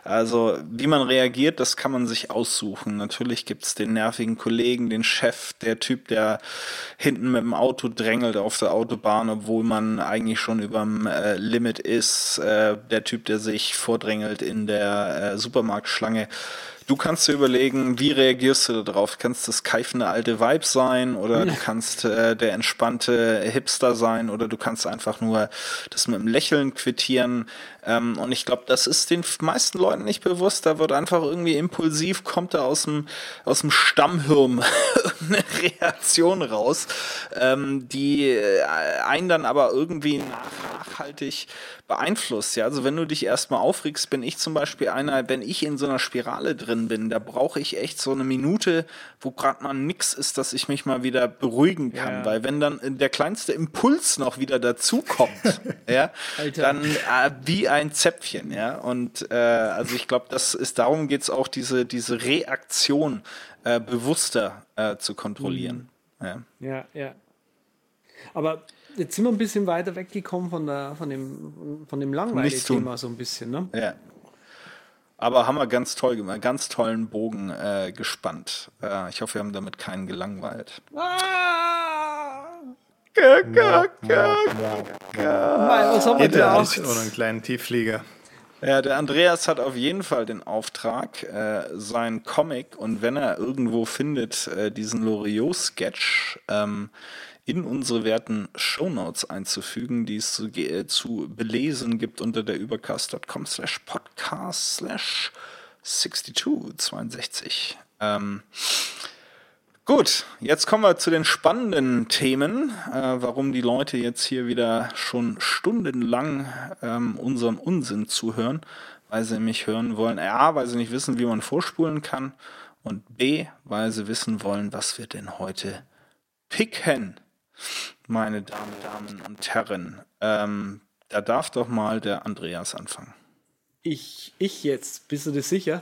Also wie man reagiert, das kann man sich aussuchen. Natürlich gibt's den nervigen Kollegen, den Chef, der Typ, der hinten mit dem Auto drängelt auf der Autobahn, obwohl man eigentlich schon überm äh, Limit ist. Äh, der Typ, der sich vordrängelt in der äh, Supermarktschlange. Du kannst dir überlegen, wie reagierst du darauf? Kannst das keifende alte Vibe sein oder du kannst äh, der entspannte Hipster sein oder du kannst einfach nur das mit einem Lächeln quittieren. Ähm, und ich glaube, das ist den meisten Leuten nicht bewusst. Da wird einfach irgendwie impulsiv, kommt da aus dem, aus dem Stammhirn <laughs> eine Reaktion raus, ähm, die äh, einen dann aber irgendwie nachhaltig beeinflusst. Ja, also wenn du dich erstmal aufregst, bin ich zum Beispiel einer, wenn ich in so einer Spirale drin bin, da brauche ich echt so eine Minute, wo gerade mal nix ist, dass ich mich mal wieder beruhigen kann. Ja. Weil wenn dann der kleinste Impuls noch wieder dazukommt, <laughs> ja, dann äh, wie ein Zäpfchen, ja. Und äh, also ich glaube, das ist darum geht's auch, diese, diese Reaktion äh, bewusster äh, zu kontrollieren. Mhm. Ja. ja, ja. Aber jetzt sind wir ein bisschen weiter weggekommen von, der, von dem, von dem langweiligen Thema so ein bisschen, ne? Ja. Aber haben wir ganz toll gemacht, ganz tollen Bogen äh, gespannt. Äh, ich hoffe, wir haben damit keinen gelangweilt. Ah! Ga, ga, ga, was haben wir gedacht? Oder einen kleinen Tiefflieger. Ja, der Andreas hat auf jeden Fall den Auftrag, äh, sein Comic und wenn er irgendwo findet, äh, diesen Loriot-Sketch ähm, in unsere werten Shownotes einzufügen, die es zu, äh, zu belesen gibt unter der übercast.com slash podcast slash 62, 62. Ähm, Gut, jetzt kommen wir zu den spannenden Themen, äh, warum die Leute jetzt hier wieder schon stundenlang ähm, unserem Unsinn zuhören, weil sie mich hören wollen. A, weil sie nicht wissen, wie man vorspulen kann und B, weil sie wissen wollen, was wir denn heute picken, meine Damen, Damen und Herren. Ähm, da darf doch mal der Andreas anfangen. Ich, ich jetzt, bist du dir sicher?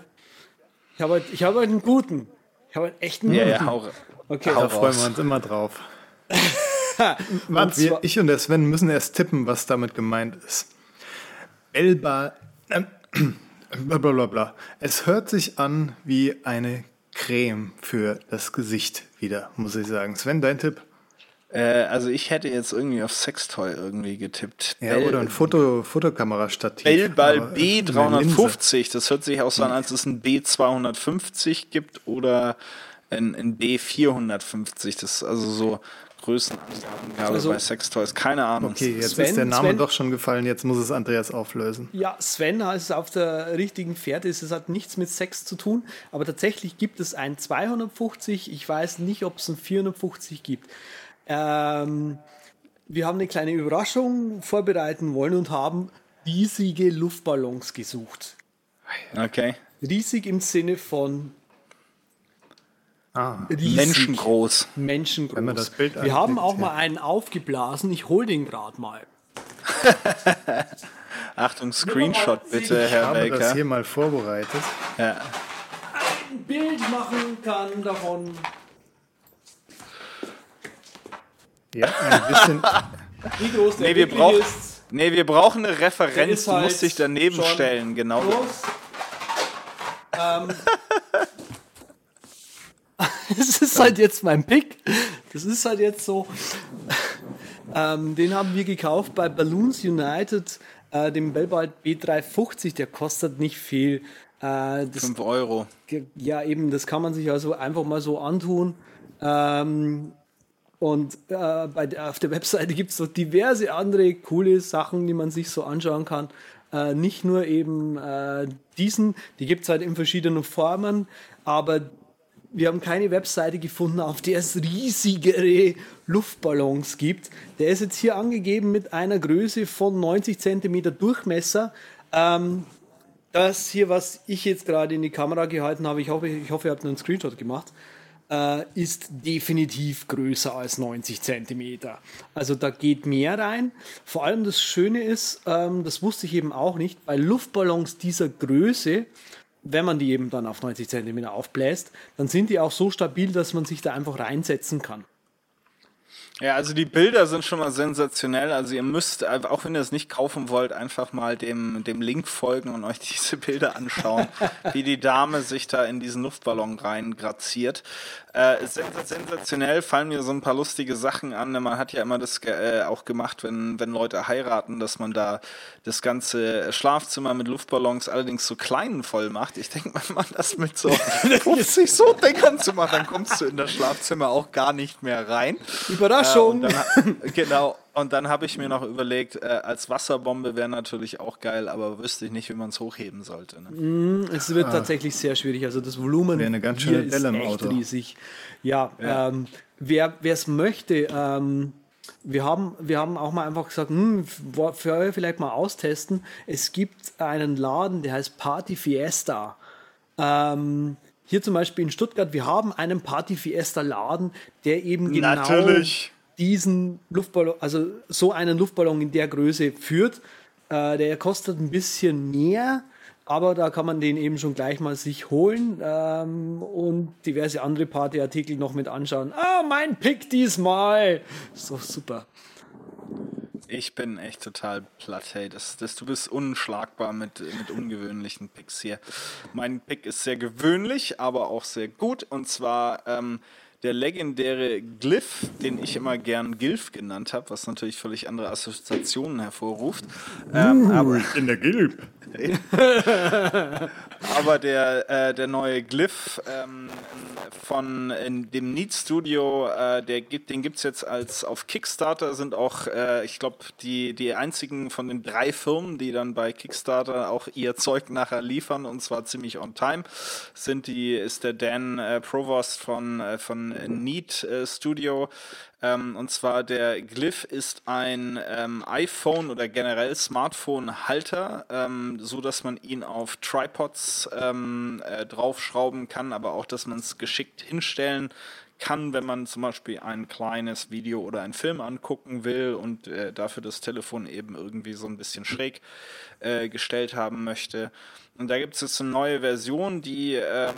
Ich habe, ich habe einen guten. Ich habe einen echten Ja, ja, hau, Okay. hau Da freuen wir uns immer drauf. <laughs> Und wir, ich und der Sven müssen erst tippen, was damit gemeint ist. Elba. Ähm, <clears throat> blablabla. Es hört sich an wie eine Creme für das Gesicht wieder, muss ich sagen. Sven, dein Tipp? Äh, also ich hätte jetzt irgendwie auf Sextoy irgendwie getippt. Ja, Bell- oder ein Foto, Fotokamerastativ. Bellball Aber, äh, eine Linse. B350, das hört sich auch so an, als es ein B250 gibt oder ein, ein B450. Das ist also so Größenangabe Also- bei Sextoys. Keine Ahnung. Okay, jetzt Sven, ist der Name Sven? doch schon gefallen, jetzt muss es Andreas auflösen. Ja, Sven ist auf der richtigen Fährte. Es hat nichts mit Sex zu tun, aber tatsächlich gibt es ein 250. Ich weiß nicht, ob es ein 450 gibt. Ähm, wir haben eine kleine Überraschung vorbereiten wollen und haben riesige Luftballons gesucht. Okay. Riesig im Sinne von Ah, riesig. Menschengroß. Menschengroß. Wenn man das Bild wir haben auch ja. mal einen aufgeblasen. Ich hol den gerade mal. <laughs> Achtung, Screenshot bitte, ich Herr habe das Baker. hier mal vorbereitet. Ja. Ein Bild machen kann davon. Ja, ein bisschen. <laughs> Wie groß der Nee, wir brauchen- ist. Nee, wir brauchen eine Referenz, du halt musst dich daneben stellen, genau. Groß. ähm, <laughs> es ist halt jetzt mein Pick. Das ist halt jetzt so. Ähm, den haben wir gekauft bei Balloons United, äh, dem Bellball B350. Der kostet nicht viel. Äh, das 5 Euro. Ja, eben, das kann man sich also einfach mal so antun. Ähm, und äh, bei der, auf der Webseite gibt es so diverse andere coole Sachen, die man sich so anschauen kann. Äh, nicht nur eben äh, diesen, die gibt es halt in verschiedenen Formen, aber wir haben keine Webseite gefunden, auf der es riesigere Luftballons gibt. Der ist jetzt hier angegeben mit einer Größe von 90 cm Durchmesser. Ähm, das hier, was ich jetzt gerade in die Kamera gehalten habe, ich hoffe, ich hoffe ihr habt einen Screenshot gemacht, äh, ist definitiv größer als 90 Zentimeter. Also da geht mehr rein. Vor allem das Schöne ist, ähm, das wusste ich eben auch nicht, bei Luftballons dieser Größe, wenn man die eben dann auf 90 Zentimeter aufbläst, dann sind die auch so stabil, dass man sich da einfach reinsetzen kann. Ja, also die Bilder sind schon mal sensationell. Also ihr müsst, auch wenn ihr es nicht kaufen wollt, einfach mal dem, dem Link folgen und euch <laughs> diese Bilder anschauen, wie die Dame sich da in diesen Luftballon reingraziert. Äh, sens sensationell fallen mir so ein paar lustige Sachen an. Man hat ja immer das äh, auch gemacht, wenn, wenn Leute heiraten, dass man da das ganze Schlafzimmer mit Luftballons allerdings so klein voll macht. Ich denke, wenn man das mit so <laughs> 50 so Dingern zu machen, dann kommst du in das Schlafzimmer auch gar nicht mehr rein. Überraschung! Äh, dann, genau. Und dann habe ich mir noch überlegt, äh, als Wasserbombe wäre natürlich auch geil, aber wüsste ich nicht, wie man es hochheben sollte. Ne? Es wird tatsächlich sehr schwierig. Also das Volumen Wäre eine ganz schöne hier ist echt Auto. riesig. Ja, Ähm, wer es möchte, ähm, wir haben, wir haben auch mal einfach gesagt, hm, für euch vielleicht mal austesten. Es gibt einen Laden, der heißt Party Fiesta. Ähm, hier zum Beispiel in Stuttgart, wir haben einen Party Fiesta Laden, der eben genau Natürlich. Diesen Luftballon, also so einen Luftballon in der Größe führt. Äh, der kostet ein bisschen mehr, aber da kann man den eben schon gleich mal sich holen ähm, und diverse andere Partyartikel noch mit anschauen. Ah, mein Pick diesmal! Doch super. Ich bin echt total platt, hey. Das, das, du bist unschlagbar mit, mit ungewöhnlichen Picks hier. Mein Pick ist sehr gewöhnlich, aber auch sehr gut. Und zwar ähm, der legendäre Glyph, den ich immer gern Gilf genannt habe, was natürlich völlig andere Assoziationen hervorruft. Ähm, aber, In der Gilb. <laughs> aber der, äh, der neue Glyph ähm, von dem Need Studio, äh, der gibt, den gibt es jetzt als auf Kickstarter, sind auch, äh, ich glaube, die, die einzigen von den drei Firmen, die dann bei Kickstarter auch ihr Zeug nachher liefern und zwar ziemlich on time, sind die, ist der Dan äh, Provost von, äh, von Need äh, Studio, ähm, und zwar der Glyph ist ein ähm, iPhone oder generell Smartphone-Halter, ähm, so dass man ihn auf Tripods ähm, äh, draufschrauben kann, aber auch, dass man es geschickt hinstellen kann, wenn man zum Beispiel ein kleines Video oder einen Film angucken will und äh, dafür das Telefon eben irgendwie so ein bisschen schräg äh, gestellt haben möchte. Und da gibt es jetzt eine neue Version, die ähm,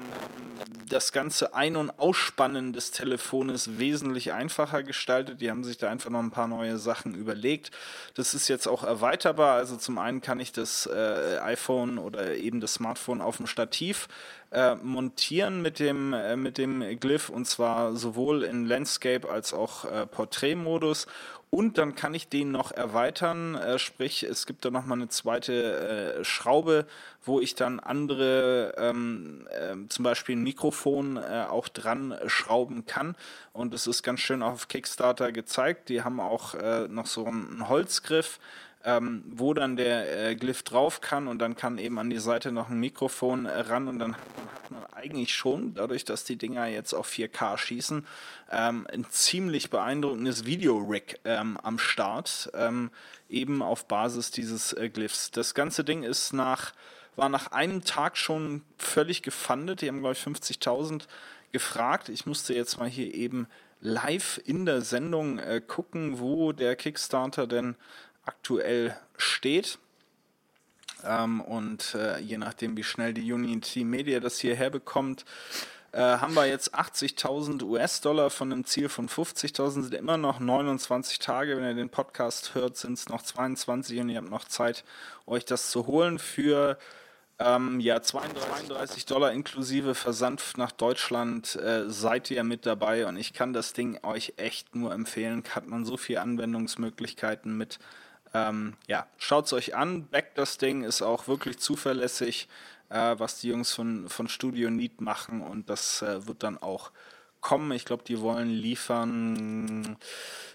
das ganze Ein- und Ausspannen des Telefones wesentlich einfacher gestaltet. Die haben sich da einfach noch ein paar neue Sachen überlegt. Das ist jetzt auch erweiterbar. Also zum einen kann ich das äh, iPhone oder eben das Smartphone auf dem Stativ äh, montieren mit dem, äh, mit dem Glyph und zwar sowohl in Landscape als auch äh, Porträtmodus und dann kann ich den noch erweitern, äh, sprich es gibt da nochmal eine zweite äh, Schraube, wo ich dann andere, ähm, äh, zum Beispiel ein Mikrofon äh, auch dran schrauben kann. Und das ist ganz schön auf Kickstarter gezeigt. Die haben auch äh, noch so einen Holzgriff, ähm, wo dann der äh, Glyph drauf kann und dann kann eben an die Seite noch ein Mikrofon äh, ran und dann hat man eigentlich schon, dadurch, dass die Dinger jetzt auf 4K schießen, ähm, ein ziemlich beeindruckendes Video-Rig ähm, am Start, ähm, eben auf Basis dieses äh, Glyphs. Das ganze Ding ist nach, war nach einem Tag schon völlig gefundet. Die haben, glaube ich, 50.000 gefragt. Ich musste jetzt mal hier eben live in der Sendung äh, gucken, wo der Kickstarter denn aktuell steht. Ähm, und äh, je nachdem, wie schnell die Unity Media das hierher bekommt, äh, haben wir jetzt 80.000 US-Dollar von einem Ziel von 50.000, sind immer noch 29 Tage. Wenn ihr den Podcast hört, sind es noch 22 und ihr habt noch Zeit, euch das zu holen. Für ähm, ja, 32 Dollar inklusive Versand nach Deutschland äh, seid ihr mit dabei und ich kann das Ding euch echt nur empfehlen. Hat man so viele Anwendungsmöglichkeiten mit ähm, ja, schaut es euch an. Back das Ding ist auch wirklich zuverlässig, äh, was die Jungs von, von Studio Need machen und das äh, wird dann auch kommen. Ich glaube, die wollen liefern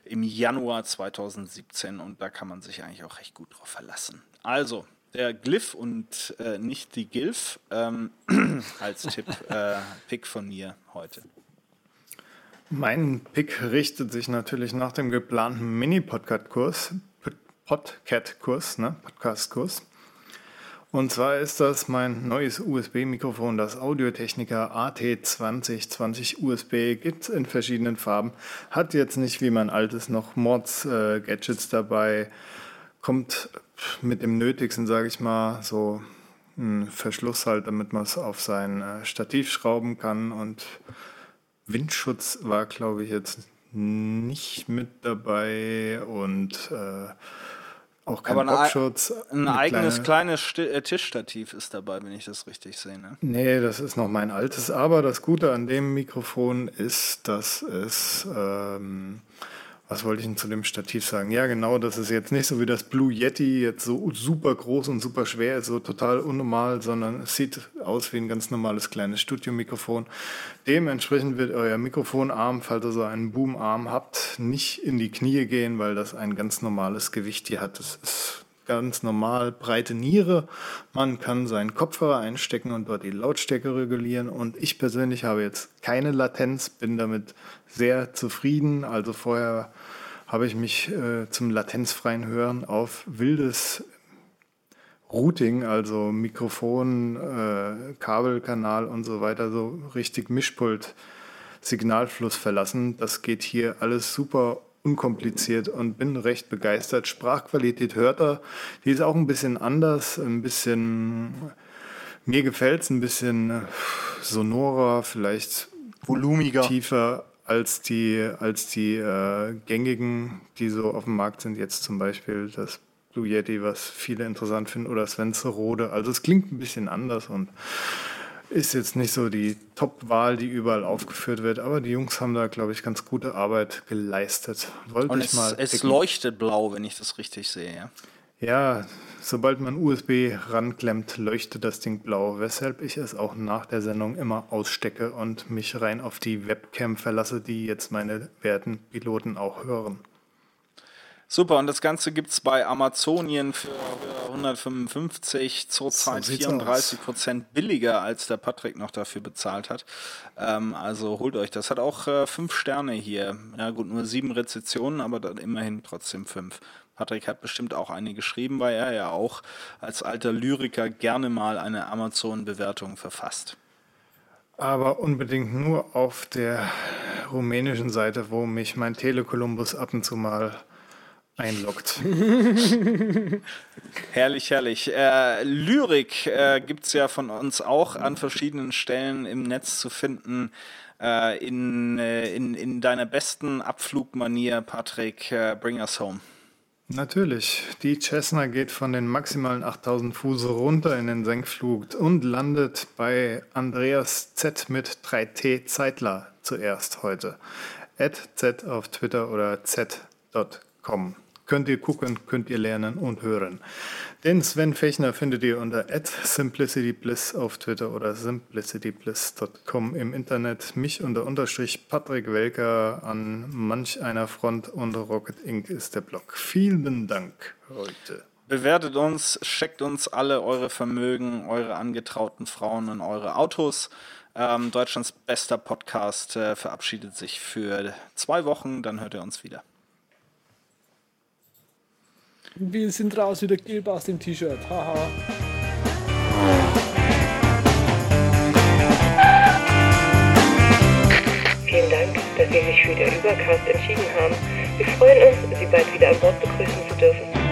im Januar 2017 und da kann man sich eigentlich auch recht gut drauf verlassen. Also, der Glyph und äh, nicht die Gilf ähm, <clears throat> als Tipp, äh, von mir heute. Mein Pick richtet sich natürlich nach dem geplanten Mini-Podcast-Kurs Podcat-Kurs, ne? Podcast-Kurs. Und zwar ist das mein neues USB-Mikrofon, das Audiotechnica AT2020 USB. Gibt es in verschiedenen Farben. Hat jetzt nicht wie mein altes noch Mods-Gadgets äh, dabei. Kommt mit dem Nötigsten, sage ich mal, so ein Verschluss halt, damit man es auf sein äh, Stativ schrauben kann. Und Windschutz war, glaube ich, jetzt nicht mit dabei. Und äh, auch kein Aber Boxschutz. Ein eigenes kleine, kleines äh, Tischstativ ist dabei, wenn ich das richtig sehe. Ne? Nee, das ist noch mein altes. Aber das Gute an dem Mikrofon ist, dass es ähm, was wollte ich denn zu dem Stativ sagen? Ja, genau, das ist jetzt nicht so wie das Blue Yeti, jetzt so super groß und super schwer, so total unnormal, sondern es sieht aus wie ein ganz normales kleines Studiomikrofon. Dementsprechend wird euer Mikrofonarm, falls ihr so einen Boomarm habt, nicht in die Knie gehen, weil das ein ganz normales Gewicht hier hat. Das ist ganz normal breite Niere. Man kann seinen Kopfhörer einstecken und dort die Lautstärke regulieren. Und ich persönlich habe jetzt keine Latenz, bin damit sehr zufrieden. Also vorher habe ich mich äh, zum latenzfreien Hören auf wildes Routing, also Mikrofon, äh, Kabelkanal und so weiter, so richtig Mischpult, Signalfluss verlassen. Das geht hier alles super unkompliziert und bin recht begeistert. Sprachqualität hört er, die ist auch ein bisschen anders, ein bisschen, mir gefällt es ein bisschen sonorer, vielleicht volumiger, tiefer als die, als die äh, gängigen, die so auf dem Markt sind. Jetzt zum Beispiel das Blue Yeti, was viele interessant finden, oder Svenze Rode. Also es klingt ein bisschen anders und ist jetzt nicht so die Top-Wahl, die überall aufgeführt wird, aber die Jungs haben da, glaube ich, ganz gute Arbeit geleistet. Wollte Und ich es, mal es leuchtet blau, wenn ich das richtig sehe. Ja? Ja, sobald man USB ranklemmt, leuchtet das Ding blau, weshalb ich es auch nach der Sendung immer ausstecke und mich rein auf die Webcam verlasse, die jetzt meine werten Piloten auch hören. Super, und das Ganze gibt es bei Amazonien für 155, zurzeit so 34 Prozent billiger, als der Patrick noch dafür bezahlt hat. Ähm, also holt euch, das hat auch äh, fünf Sterne hier. Ja gut, nur sieben Rezessionen, aber dann immerhin trotzdem fünf. Patrick hat bestimmt auch eine geschrieben, weil er ja auch als alter Lyriker gerne mal eine Amazon-Bewertung verfasst. Aber unbedingt nur auf der rumänischen Seite, wo mich mein Telekolumbus ab und zu mal einloggt. <laughs> herrlich, herrlich. Äh, Lyrik äh, gibt es ja von uns auch an verschiedenen Stellen im Netz zu finden. Äh, in, äh, in, in deiner besten Abflugmanier, Patrick, äh, bring us home. Natürlich. Die Cessna geht von den maximalen 8000 Fuß runter in den Senkflug und landet bei Andreas Z mit 3T Zeitler zuerst heute. At Z auf Twitter oder z.com. Könnt ihr gucken, könnt ihr lernen und hören. Den Sven Fechner findet ihr unter @simplicitybliss auf Twitter oder simplicitybliss.com im Internet. Mich unter Unterstrich Patrick Welker an manch einer Front und Rocket Inc. ist der Blog. Vielen Dank heute. Bewertet uns, checkt uns alle eure Vermögen, eure angetrauten Frauen und eure Autos. Ähm, Deutschlands bester Podcast äh, verabschiedet sich für zwei Wochen, dann hört ihr uns wieder. Wir sind raus wieder gelb aus dem T-Shirt. Haha. Vielen Dank, dass Sie sich für den Übercast entschieden haben. Wir freuen uns, Sie bald wieder an Bord begrüßen zu dürfen.